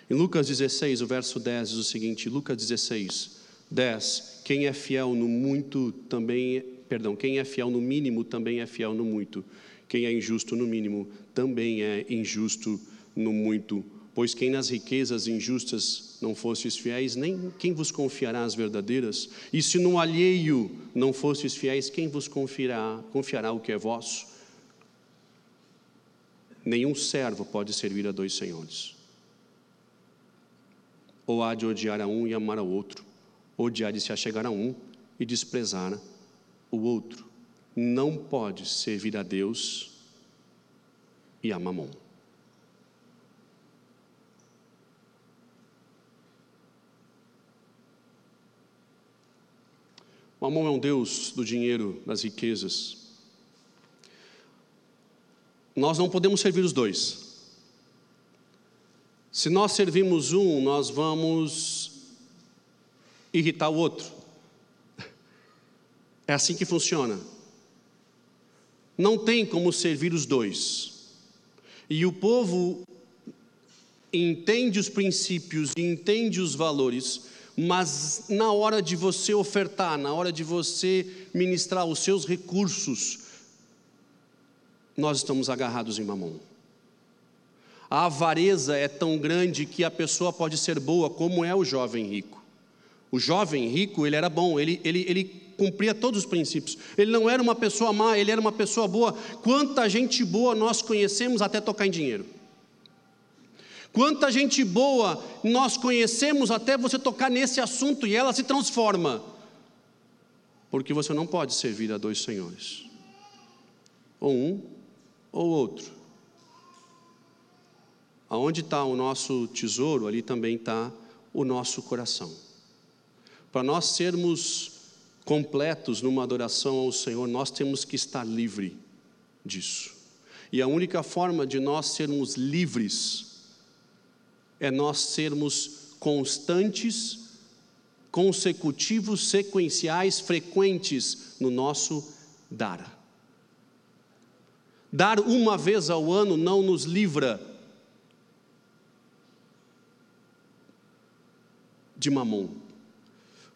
Em Lucas 16, o verso 10 diz o seguinte: Lucas 16, 10. Quem é fiel no muito também, perdão, quem é fiel no mínimo também é fiel no muito. Quem é injusto no mínimo também é injusto no muito. Pois quem nas riquezas injustas não fostes fiéis, nem quem vos confiará as verdadeiras? E se no alheio não fostes fiéis, quem vos confiará, confiará o que é vosso? Nenhum servo pode servir a dois senhores. Ou há de odiar a um e amar ao outro, ou de se achegar a um e desprezar o outro. Não pode servir a Deus e a mamon. Mamon é um Deus do dinheiro, das riquezas. Nós não podemos servir os dois. Se nós servimos um, nós vamos irritar o outro. [laughs] É assim que funciona. Não tem como servir os dois. E o povo entende os princípios, entende os valores, mas na hora de você ofertar, na hora de você ministrar os seus recursos, nós estamos agarrados em mamão. A avareza é tão grande que a pessoa pode ser boa, como é o jovem rico. O jovem rico, ele era bom, ele, ele, ele cumpria todos os princípios. Ele não era uma pessoa má, ele era uma pessoa boa. Quanta gente boa nós conhecemos até tocar em dinheiro. Quanta gente boa nós conhecemos até você tocar nesse assunto e ela se transforma. Porque você não pode servir a dois senhores, ou um ou outro. Aonde está o nosso tesouro, ali também está o nosso coração. Para nós sermos completos numa adoração ao Senhor, nós temos que estar livre disso. E a única forma de nós sermos livres é nós sermos constantes, consecutivos, sequenciais, frequentes no nosso dar. Dar uma vez ao ano não nos livra de mamon.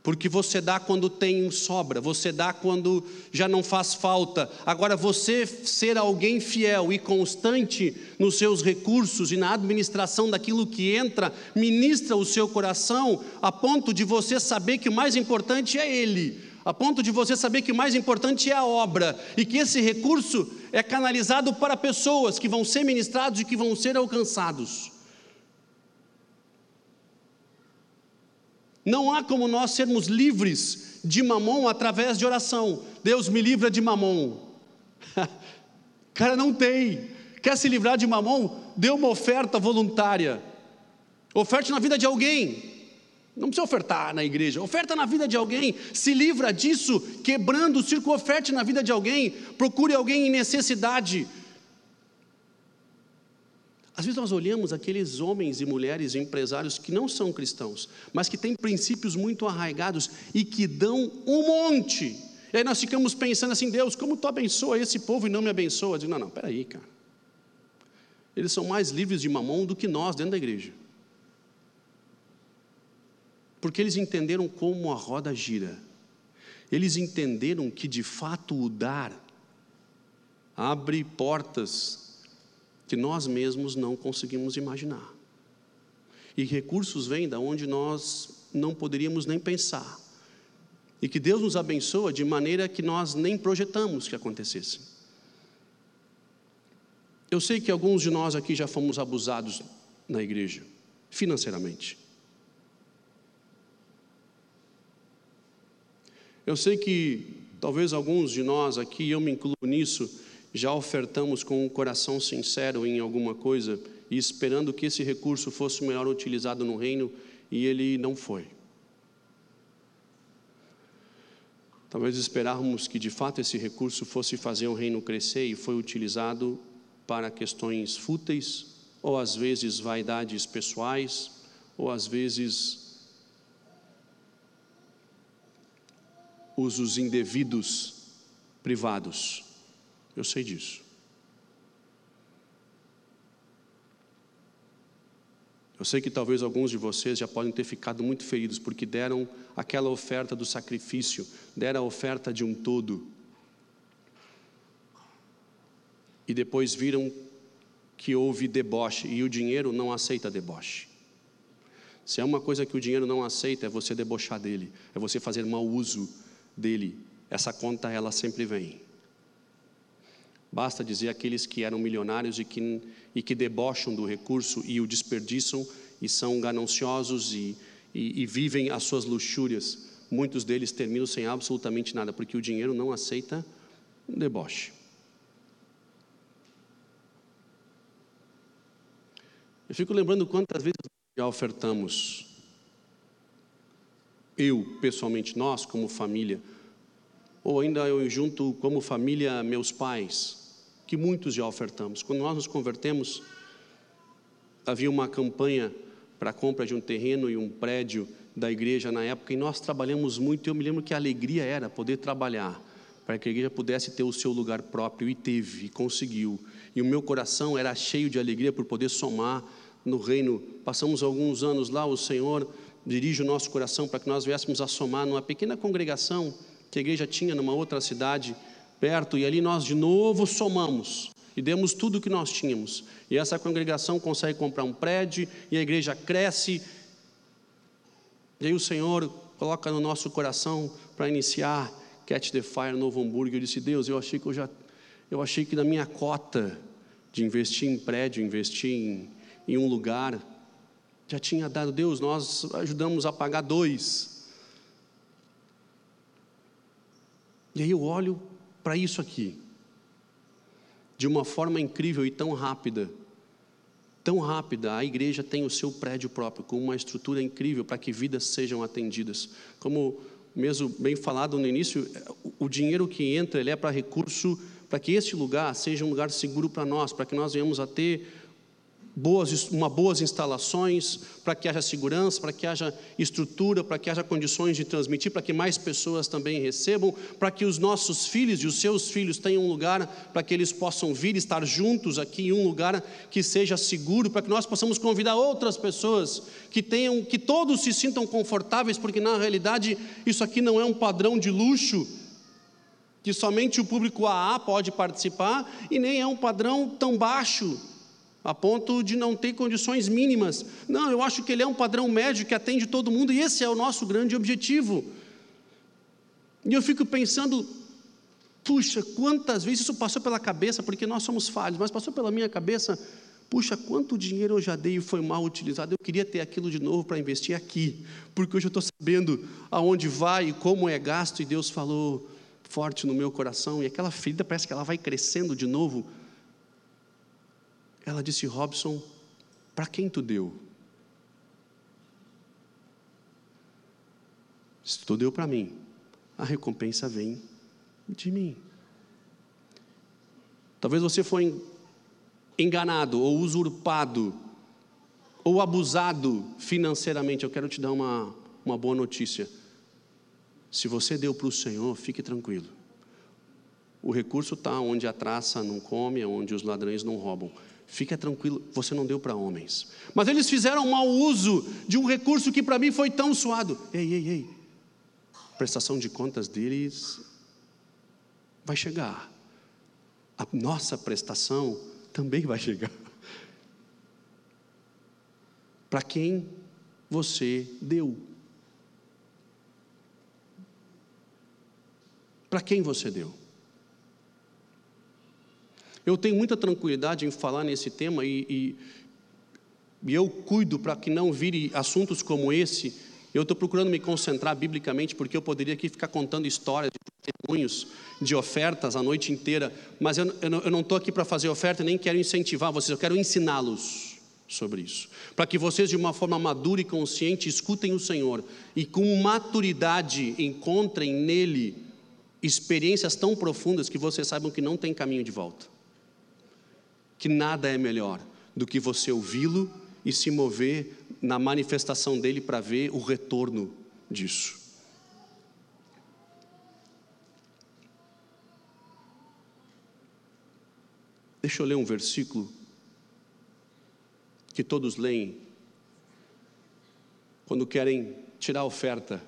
Porque você dá quando tem sobra, você dá quando já não faz falta. Agora, você ser alguém fiel e constante nos seus recursos e na administração daquilo que entra, ministra o seu coração a ponto de você saber que o mais importante é Ele, a ponto de você saber que o mais importante é a obra e que esse recurso é canalizado para pessoas que vão ser ministrados e que vão ser alcançados. Não há como nós sermos livres de mamon através de oração. Deus me livra de mamon. [laughs] Cara, não tem. Quer se livrar de mamon? Dê uma oferta voluntária. Oferte na vida de alguém. Não precisa ofertar na igreja, oferta na vida de alguém, se livra disso, quebrando o círculo, oferte na vida de alguém, procure alguém em necessidade, às vezes nós olhamos aqueles homens e mulheres empresários que não são cristãos, mas que têm princípios muito arraigados e que dão um monte. E aí nós ficamos pensando assim, Deus, como tu abençoa esse povo e não me abençoa? Digo, não, não, peraí, cara. Eles são mais livres de mamão do que nós dentro da igreja. Porque eles entenderam como a roda gira. Eles entenderam que de fato o dar abre portas que nós mesmos não conseguimos imaginar. E recursos vêm da onde nós não poderíamos nem pensar. E que Deus nos abençoa de maneira que nós nem projetamos que acontecesse. Eu sei que alguns de nós aqui já fomos abusados na igreja, financeiramente. Eu sei que talvez alguns de nós aqui, eu me incluo nisso, já ofertamos com um coração sincero em alguma coisa e esperando que esse recurso fosse melhor utilizado no reino e ele não foi. Talvez esperávamos que de fato esse recurso fosse fazer o reino crescer e foi utilizado para questões fúteis, ou às vezes vaidades pessoais, ou às vezes usos indevidos privados. Eu sei disso. Eu sei que talvez alguns de vocês já podem ter ficado muito feridos porque deram aquela oferta do sacrifício, deram a oferta de um todo. E depois viram que houve deboche e o dinheiro não aceita deboche. Se é uma coisa que o dinheiro não aceita, é você debochar dele, é você fazer mau uso dele. Essa conta ela sempre vem. Basta dizer aqueles que eram milionários e que, e que debocham do recurso e o desperdiçam e são gananciosos e, e, e vivem as suas luxúrias. Muitos deles terminam sem absolutamente nada, porque o dinheiro não aceita um deboche. Eu fico lembrando quantas vezes já ofertamos, eu pessoalmente, nós como família, ou ainda eu junto como família, meus pais, que muitos já ofertamos. Quando nós nos convertemos, havia uma campanha para a compra de um terreno e um prédio da igreja na época, e nós trabalhamos muito. Eu me lembro que a alegria era poder trabalhar para que a igreja pudesse ter o seu lugar próprio, e teve, e conseguiu. E o meu coração era cheio de alegria por poder somar no reino. Passamos alguns anos lá, o Senhor dirige o nosso coração para que nós viéssemos a somar numa pequena congregação que a igreja tinha numa outra cidade perto, e ali nós de novo somamos e demos tudo o que nós tínhamos. E essa congregação consegue comprar um prédio e a igreja cresce. E aí o Senhor coloca no nosso coração para iniciar Catch the Fire Novo Hamburgo. Eu disse: Deus, eu achei que eu já, eu achei que na minha cota de investir em prédio, investir em, em um lugar, já tinha dado. Deus, nós ajudamos a pagar dois. E aí eu olho para isso aqui, de uma forma incrível e tão rápida. Tão rápida, a igreja tem o seu prédio próprio, com uma estrutura incrível para que vidas sejam atendidas. Como mesmo bem falado no início, o dinheiro que entra ele é para recurso, para que este lugar seja um lugar seguro para nós, para que nós venhamos a ter boas, uma boas instalações, para que haja segurança, para que haja estrutura, para que haja condições de transmitir, para que mais pessoas também recebam, para que os nossos filhos e os seus filhos tenham um lugar para que eles possam vir estar juntos aqui em um lugar que seja seguro, para que nós possamos convidar outras pessoas que tenham, que todos se sintam confortáveis, porque na realidade isso aqui não é um padrão de luxo, que somente o público AA pode participar, e nem é um padrão tão baixo a ponto de não ter condições mínimas. Não, eu acho que ele é um padrão médio que atende todo mundo, e esse é o nosso grande objetivo. E eu fico pensando, puxa, quantas vezes isso passou pela cabeça, porque nós somos falhos, mas passou pela minha cabeça, puxa, quanto dinheiro eu já dei e foi mal utilizado, eu queria ter aquilo de novo para investir aqui, porque hoje eu estou sabendo aonde vai e como é gasto, e Deus falou forte no meu coração, e aquela ferida parece que ela vai crescendo de novo, ela disse: Robson, para quem tu deu? Se tu deu para mim, a recompensa vem de mim. Talvez você foi enganado ou usurpado ou abusado financeiramente. Eu quero te dar uma, uma boa notícia. Se você deu para o Senhor, fique tranquilo. O recurso está onde a traça não come, onde os ladrões não roubam. Fica tranquilo, você não deu para homens. Mas eles fizeram mau uso de um recurso que para mim foi tão suado. Ei, ei, ei. A prestação de contas deles vai chegar. A nossa prestação também vai chegar. Para quem você deu? Para quem você deu? Eu tenho muita tranquilidade em falar nesse tema e, e, e eu cuido para que não vire assuntos como esse. Eu estou procurando me concentrar biblicamente, porque eu poderia aqui ficar contando histórias, testemunhos de ofertas a noite inteira, mas eu, eu não estou aqui para fazer oferta, nem quero incentivar vocês, eu quero ensiná-los sobre isso, para que vocês, de uma forma madura e consciente, escutem o Senhor e com maturidade encontrem nele experiências tão profundas que vocês saibam que não tem caminho de volta que nada é melhor do que você ouvi-lo e se mover na manifestação dele para ver o retorno disso. Deixa eu ler um versículo que todos leem quando querem tirar a oferta.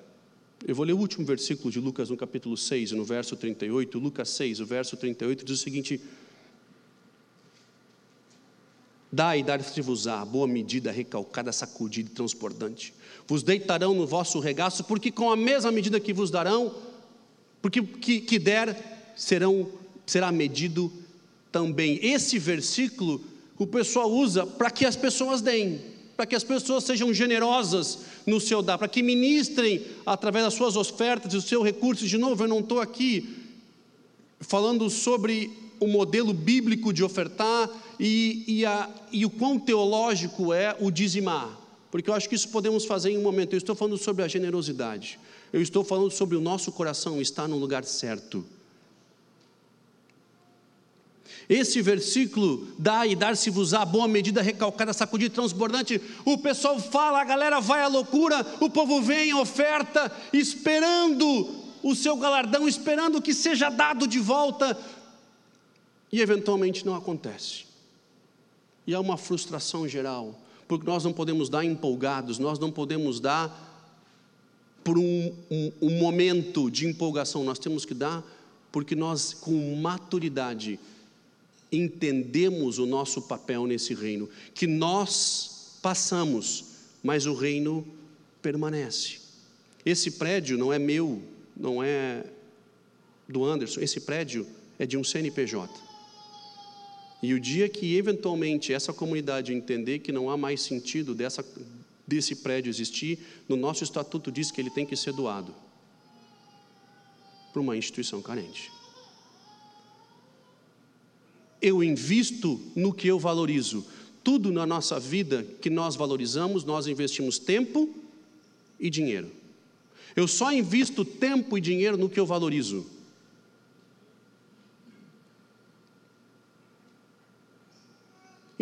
Eu vou ler o último versículo de Lucas no capítulo 6, no verso 38. Lucas 6, o verso 38 diz o seguinte: Dai e dar-se-vos-á, boa medida, recalcada, sacudida e transbordante. Vos deitarão no vosso regaço, porque com a mesma medida que vos darão, porque que, que der, serão, será medido também. Esse versículo o pessoal usa para que as pessoas deem, para que as pessoas sejam generosas no seu dar, para que ministrem através das suas ofertas e do seu recurso. De novo, eu não estou aqui falando sobre o modelo bíblico de ofertar e, e, a, e o quão teológico é o dizimar, porque eu acho que isso podemos fazer em um momento. Eu estou falando sobre a generosidade, eu estou falando sobre o nosso coração estar no lugar certo. Esse versículo, dá e dar-se-vos-á, boa medida, recalcada, sacudida, transbordante. O pessoal fala, a galera vai à loucura, o povo vem, oferta, esperando o seu galardão, esperando que seja dado de volta, e eventualmente não acontece. E há uma frustração geral, porque nós não podemos dar empolgados, nós não podemos dar por um, um, um momento de empolgação, nós temos que dar porque nós, com maturidade, entendemos o nosso papel nesse reino, que nós passamos, mas o reino permanece. Esse prédio não é meu, não é do Anderson, esse prédio é de um CNPJ. E o dia que eventualmente essa comunidade entender que não há mais sentido dessa, desse prédio existir, no nosso estatuto diz que ele tem que ser doado para uma instituição carente eu invisto no que eu valorizo. Tudo na nossa vida que nós valorizamos, nós investimos tempo e dinheiro. Eu só invisto tempo e dinheiro no que eu valorizo.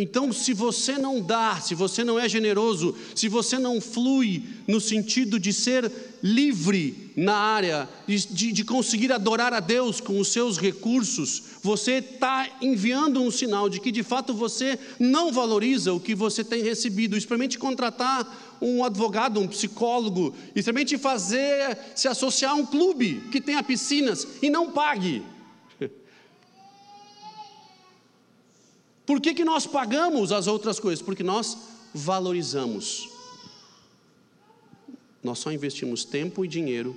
Então, se você não dá, se você não é generoso, se você não flui no sentido de ser livre na área, de, de conseguir adorar a Deus com os seus recursos, você está enviando um sinal de que de fato você não valoriza o que você tem recebido. Experimente contratar um advogado, um psicólogo, experimente fazer, se associar a um clube que tenha piscinas e não pague. Por que, que nós pagamos as outras coisas? Porque nós valorizamos. Nós só investimos tempo e dinheiro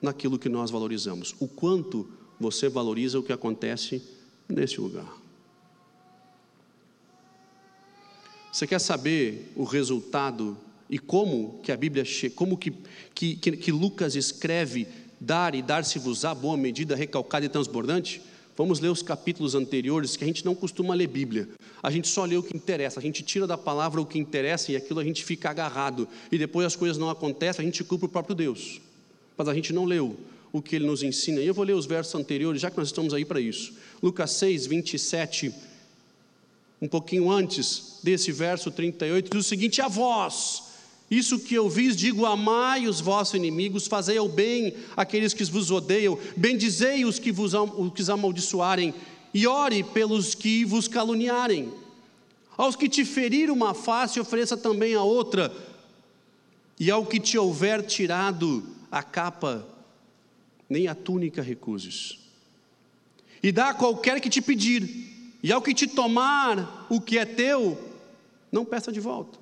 naquilo que nós valorizamos. O quanto você valoriza o que acontece nesse lugar. Você quer saber o resultado e como que a Bíblia, como que, que, que Lucas escreve dar e dar-se-vos-á boa medida, recalcada e transbordante? Vamos ler os capítulos anteriores, que a gente não costuma ler Bíblia. A gente só lê o que interessa, a gente tira da palavra o que interessa e aquilo a gente fica agarrado. E depois as coisas não acontecem, a gente culpa o próprio Deus. Mas a gente não leu o que ele nos ensina. E eu vou ler os versos anteriores, já que nós estamos aí para isso. Lucas 6, 27, um pouquinho antes desse verso 38, diz o seguinte: A vós, isso que eu vis, digo: amai os vossos inimigos, fazei o bem àqueles que vos odeiam, bendizei os que vos, os que amaldiçoarem, e ore pelos que vos caluniarem. Aos que te feriram uma face, ofereça também a outra, e ao que te houver tirado a capa, nem a túnica recuses. E dá a qualquer que te pedir, e ao que te tomar o que é teu, não peça de volta.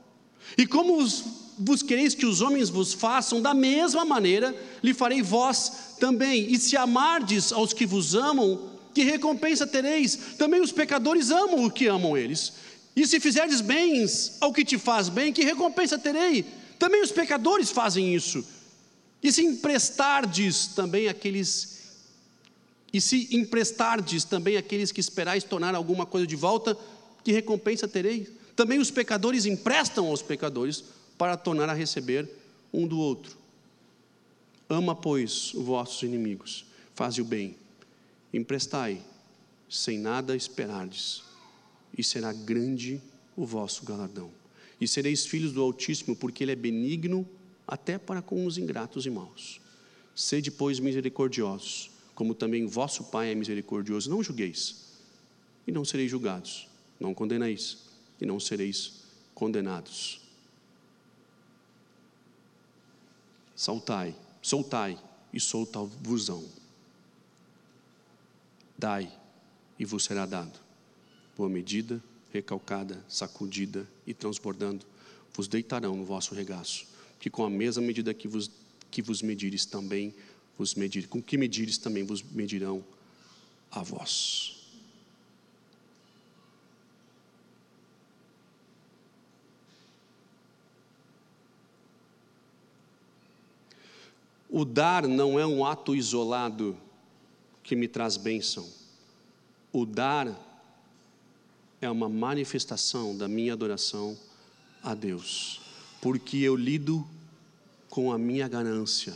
E como os vos quereis que os homens vos façam, da mesma maneira lhe farei vós também. E se amardes aos que vos amam, que recompensa tereis? Também os pecadores amam o que amam eles. E se fizerdes bens ao que te faz bem, que recompensa terei? Também os pecadores fazem isso. E se emprestardes também aqueles e se emprestardes também aqueles que esperais tornar alguma coisa de volta, que recompensa terei? Também os pecadores emprestam aos pecadores para tornar a receber um do outro. Ama, pois, os vossos inimigos, faze o bem, emprestai, sem nada esperardes, e será grande o vosso galardão. E sereis filhos do Altíssimo, porque Ele é benigno até para com os ingratos e maus. Sede, pois, misericordiosos, como também vosso Pai é misericordioso. Não julgueis, e não sereis julgados. Não condeneis e não sereis condenados. Saltai, soltai e soltai-vosão. Dai e vos será dado. Boa medida, recalcada, sacudida e transbordando, vos deitarão no vosso regaço, que com a mesma medida que vos, que vos medires também vos medir, com que medires também vos medirão a vós. O dar não é um ato isolado que me traz bênção. O dar é uma manifestação da minha adoração a Deus, porque eu lido com a minha ganância,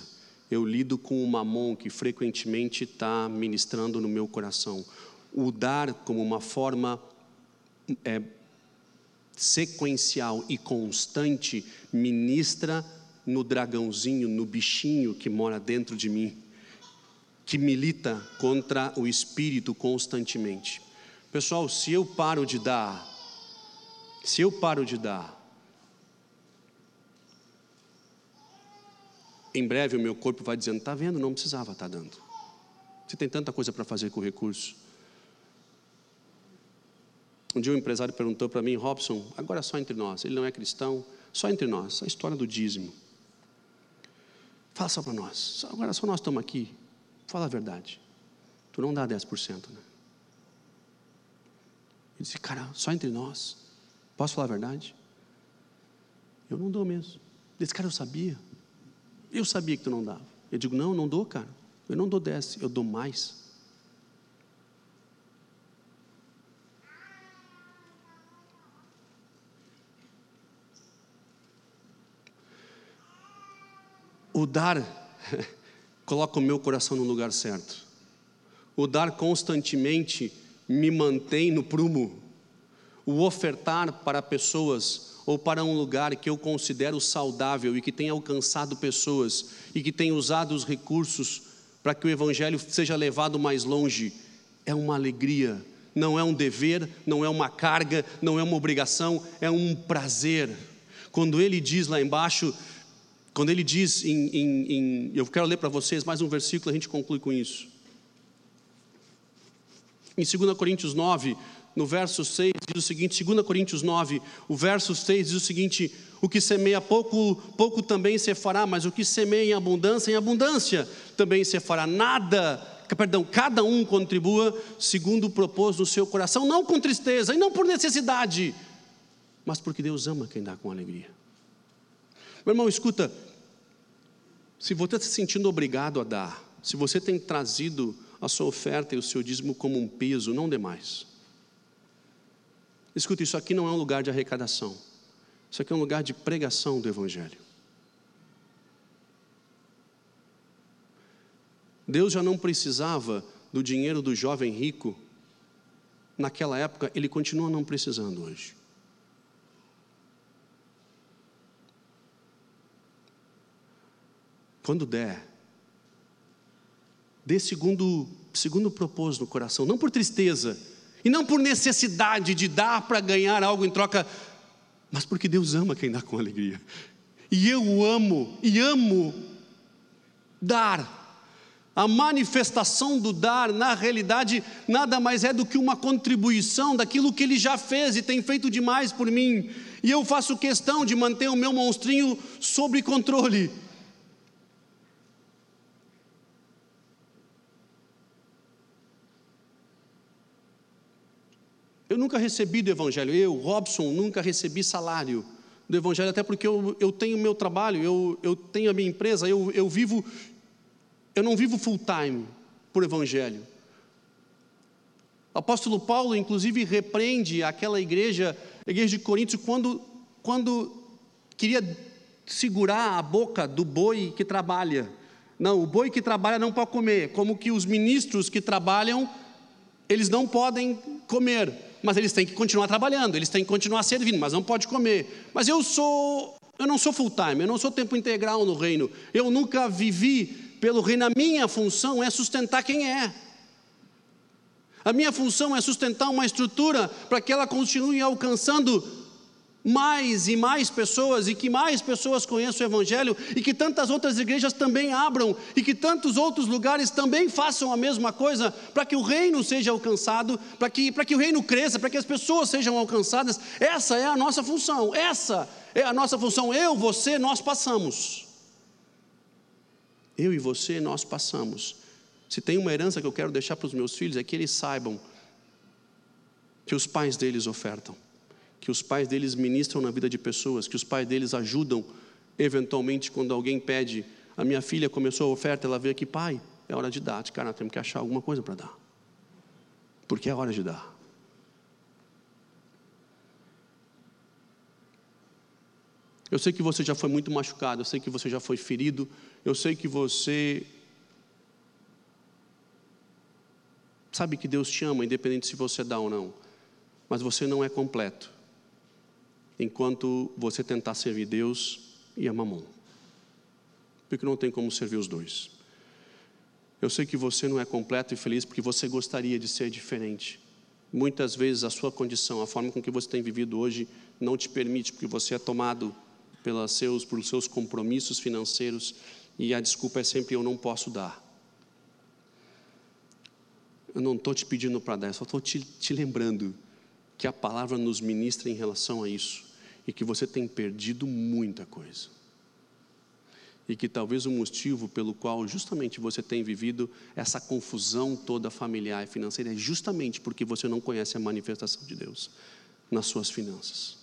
eu lido com o mamon que frequentemente está ministrando no meu coração. O dar como uma forma é, sequencial e constante ministra no dragãozinho, no bichinho que mora dentro de mim, que milita contra o espírito constantemente. Pessoal, se eu paro de dar, se eu paro de dar, em breve o meu corpo vai dizendo: está vendo, não precisava estar tá dando. Você tem tanta coisa para fazer com o recurso. Um dia um empresário perguntou para mim, Robson, agora só entre nós, ele não é cristão, só entre nós, a história do dízimo. Fala só para nós. Agora só nós estamos aqui. Fala a verdade. Tu não dá 10%, né? Ele disse, cara, só entre nós. Posso falar a verdade? Eu não dou mesmo. Ele disse, cara, eu sabia. Eu sabia que tu não dava. Eu digo, não, não dou, cara. Eu não dou 10, eu dou mais. O dar [laughs] coloca o meu coração no lugar certo. O dar constantemente me mantém no prumo. O ofertar para pessoas ou para um lugar que eu considero saudável e que tem alcançado pessoas e que tem usado os recursos para que o evangelho seja levado mais longe, é uma alegria, não é um dever, não é uma carga, não é uma obrigação, é um prazer. Quando ele diz lá embaixo, quando ele diz em, em, em eu quero ler para vocês mais um versículo, a gente conclui com isso. Em 2 Coríntios 9, no verso 6, diz o seguinte: 2 Coríntios 9, o verso 6 diz o seguinte: O que semeia pouco, pouco também se fará, mas o que semeia em abundância, em abundância também se fará. Nada, perdão, cada um contribua segundo propôs no seu coração, não com tristeza e não por necessidade, mas porque Deus ama quem dá com alegria. Meu irmão, escuta, se você está se sentindo obrigado a dar, se você tem trazido a sua oferta e o seu dízimo como um peso, não dê mais. Escuta, isso aqui não é um lugar de arrecadação, isso aqui é um lugar de pregação do Evangelho. Deus já não precisava do dinheiro do jovem rico, naquela época, ele continua não precisando hoje. Quando der, dê segundo, segundo propôsito no coração, não por tristeza, e não por necessidade de dar para ganhar algo em troca, mas porque Deus ama quem dá com alegria. E eu amo, e amo dar. A manifestação do dar, na realidade, nada mais é do que uma contribuição daquilo que Ele já fez e tem feito demais por mim. E eu faço questão de manter o meu monstrinho sob controle. Eu nunca recebi do Evangelho, eu, Robson, nunca recebi salário do Evangelho, até porque eu, eu tenho meu trabalho, eu, eu tenho a minha empresa, eu, eu vivo, eu não vivo full time por Evangelho. O apóstolo Paulo, inclusive, repreende aquela igreja, a igreja de Coríntios, quando, quando queria segurar a boca do boi que trabalha. Não, o boi que trabalha não pode comer, como que os ministros que trabalham, eles não podem comer mas eles têm que continuar trabalhando, eles têm que continuar servindo, mas não pode comer. Mas eu sou, eu não sou full time, eu não sou tempo integral no reino. Eu nunca vivi pelo reino. A minha função é sustentar quem é. A minha função é sustentar uma estrutura para que ela continue alcançando mais e mais pessoas e que mais pessoas conheçam o Evangelho e que tantas outras igrejas também abram e que tantos outros lugares também façam a mesma coisa para que o reino seja alcançado, para que, para que o reino cresça, para que as pessoas sejam alcançadas. Essa é a nossa função, essa é a nossa função. Eu, você, nós passamos. Eu e você, nós passamos. Se tem uma herança que eu quero deixar para os meus filhos, é que eles saibam que os pais deles ofertam que os pais deles ministram na vida de pessoas, que os pais deles ajudam, eventualmente, quando alguém pede. A minha filha começou a oferta, ela veio aqui, pai, é hora de dar. Cara, temos que achar alguma coisa para dar, porque é hora de dar. Eu sei que você já foi muito machucado, eu sei que você já foi ferido, eu sei que você sabe que Deus te ama, independente se você dá ou não, mas você não é completo enquanto você tentar servir Deus e a mamon. Porque não tem como servir os dois. Eu sei que você não é completo e feliz porque você gostaria de ser diferente. Muitas vezes a sua condição, a forma com que você tem vivido hoje, não te permite, porque você é tomado pelos seus, pelos seus compromissos financeiros e a desculpa é sempre: eu não posso dar. Eu não estou te pedindo para dar, só estou te, te lembrando que a palavra nos ministra em relação a isso e que você tem perdido muita coisa. E que talvez o motivo pelo qual justamente você tem vivido essa confusão toda familiar e financeira é justamente porque você não conhece a manifestação de Deus nas suas finanças.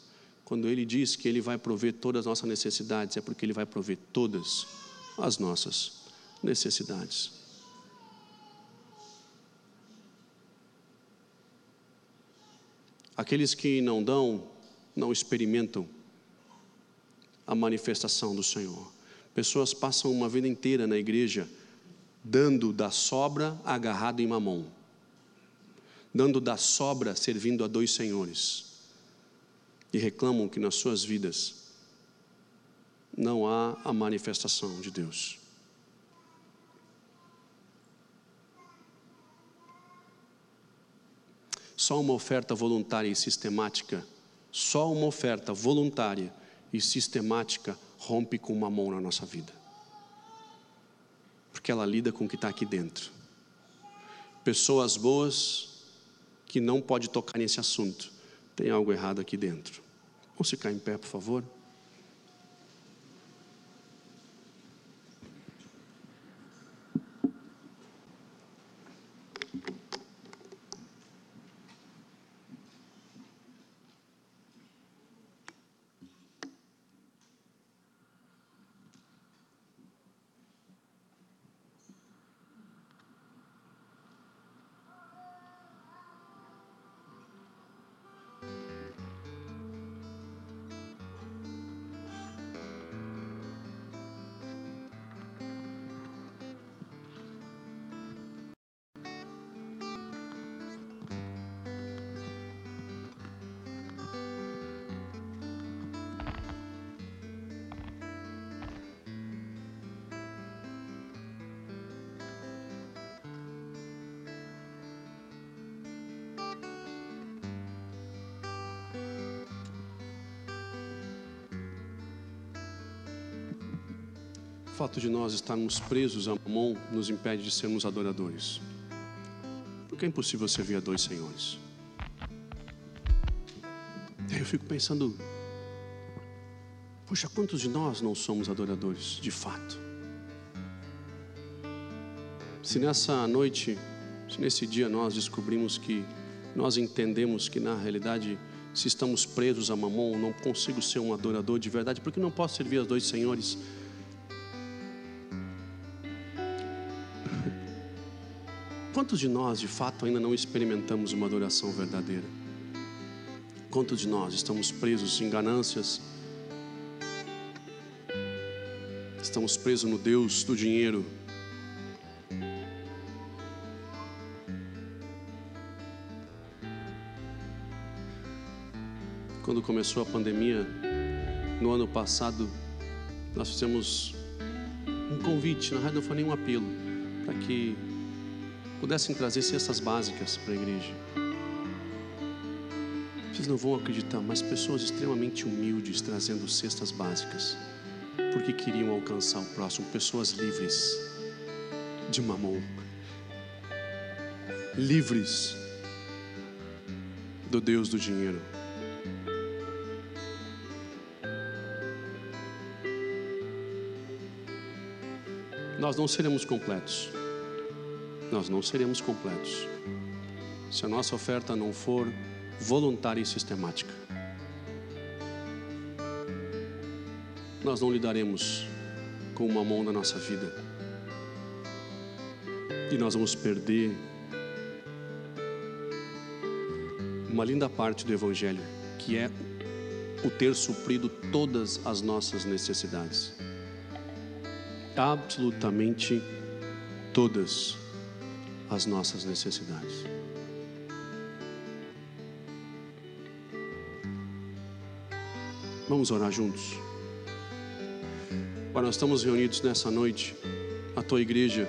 Quando Ele diz que Ele vai prover todas as nossas necessidades, é porque Ele vai prover todas as nossas necessidades. Aqueles que não dão não experimentam a manifestação do Senhor. Pessoas passam uma vida inteira na igreja dando da sobra agarrado em mamão, dando da sobra servindo a dois senhores, e reclamam que nas suas vidas não há a manifestação de Deus. Só uma oferta voluntária e sistemática só uma oferta voluntária e sistemática rompe com uma mão na nossa vida. Porque ela lida com o que está aqui dentro. Pessoas boas que não pode tocar nesse assunto. Tem algo errado aqui dentro. Vamos ficar em pé, por favor? Fato de nós estarmos presos a mão nos impede de sermos adoradores. Porque é impossível servir a dois senhores. Aí eu fico pensando, puxa, quantos de nós não somos adoradores de fato? Se nessa noite, se nesse dia nós descobrimos que nós entendemos que na realidade, se estamos presos a mamon, não consigo ser um adorador de verdade, porque não posso servir a dois senhores. Quantos de nós, de fato, ainda não experimentamos uma adoração verdadeira? Quantos de nós estamos presos em ganâncias? Estamos presos no Deus do dinheiro? Quando começou a pandemia, no ano passado, nós fizemos um convite, na verdade não foi nenhum apelo, para que pudessem trazer cestas básicas para a igreja. Vocês não vão acreditar, mas pessoas extremamente humildes trazendo cestas básicas, porque queriam alcançar o próximo, pessoas livres de mamão, livres do Deus do dinheiro. Nós não seremos completos. Nós não seremos completos se a nossa oferta não for voluntária e sistemática. Nós não lidaremos com uma mão na nossa vida. E nós vamos perder uma linda parte do Evangelho, que é o ter suprido todas as nossas necessidades. Absolutamente todas as nossas necessidades. Vamos orar juntos. Pai, nós estamos reunidos nessa noite, a tua igreja,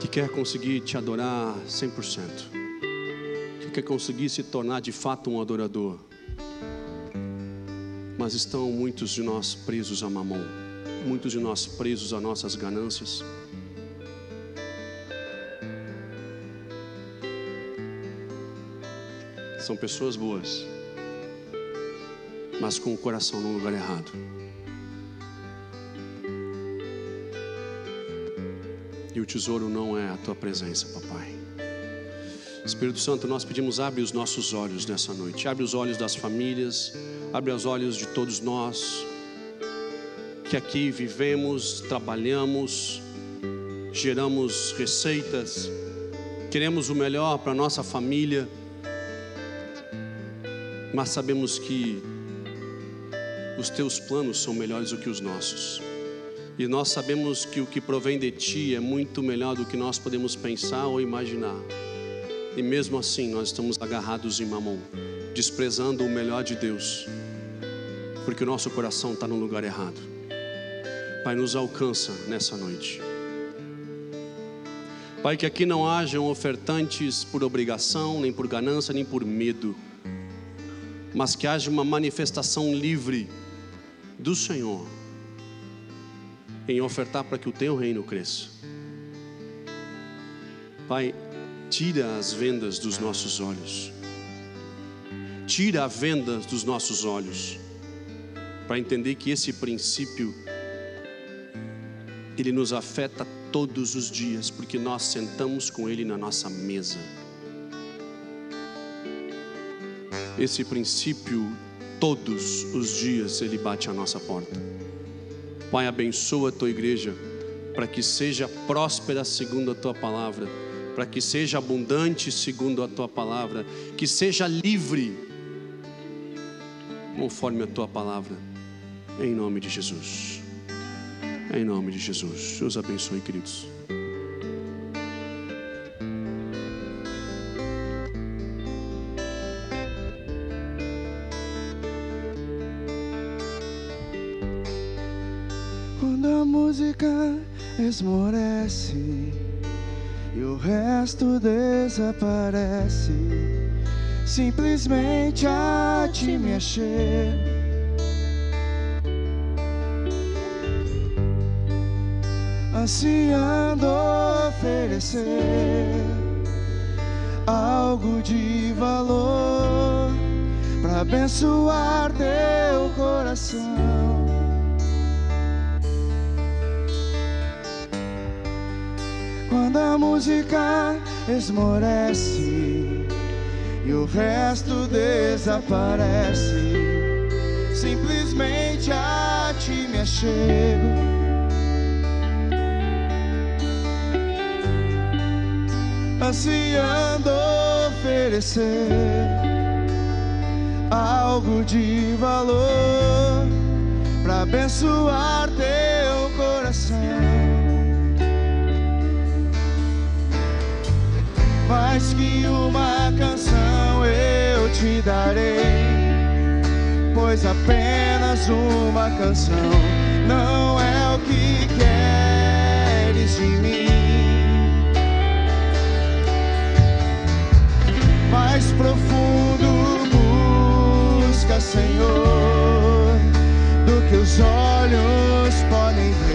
que quer conseguir te adorar 100% que conseguir se tornar de fato um adorador. Mas estão muitos de nós presos a mamão, muitos de nós presos a nossas ganâncias. São pessoas boas, mas com o coração no lugar errado. E o tesouro não é a tua presença, papai. Espírito Santo, nós pedimos, abre os nossos olhos nessa noite, abre os olhos das famílias, abre os olhos de todos nós, que aqui vivemos, trabalhamos, geramos receitas, queremos o melhor para nossa família, mas sabemos que os teus planos são melhores do que os nossos. E nós sabemos que o que provém de ti é muito melhor do que nós podemos pensar ou imaginar. E mesmo assim nós estamos agarrados em mamão, desprezando o melhor de Deus, porque o nosso coração está no lugar errado. Pai, nos alcança nessa noite. Pai, que aqui não hajam ofertantes por obrigação, nem por ganância, nem por medo, mas que haja uma manifestação livre do Senhor em ofertar para que o teu reino cresça. Pai, Tira as vendas dos nossos olhos. Tira a venda dos nossos olhos. Para entender que esse princípio ele nos afeta todos os dias, porque nós sentamos com ele na nossa mesa. Esse princípio todos os dias ele bate a nossa porta. Pai, abençoa a tua igreja para que seja próspera segundo a tua palavra para que seja abundante segundo a tua palavra, que seja livre conforme a tua palavra, em nome de Jesus. Em nome de Jesus. Deus abençoe, queridos. Esmorece e o resto desaparece. Simplesmente a te mexer. Ansiando oferecer algo de valor para abençoar teu coração. Quando a música esmorece e o resto desaparece, simplesmente a ti me achego. Ansiando oferecer algo de valor para abençoar teu mais que uma canção eu te darei, pois apenas uma canção não é o que queres de mim. Mais profundo busca, Senhor, do que os olhos podem ver.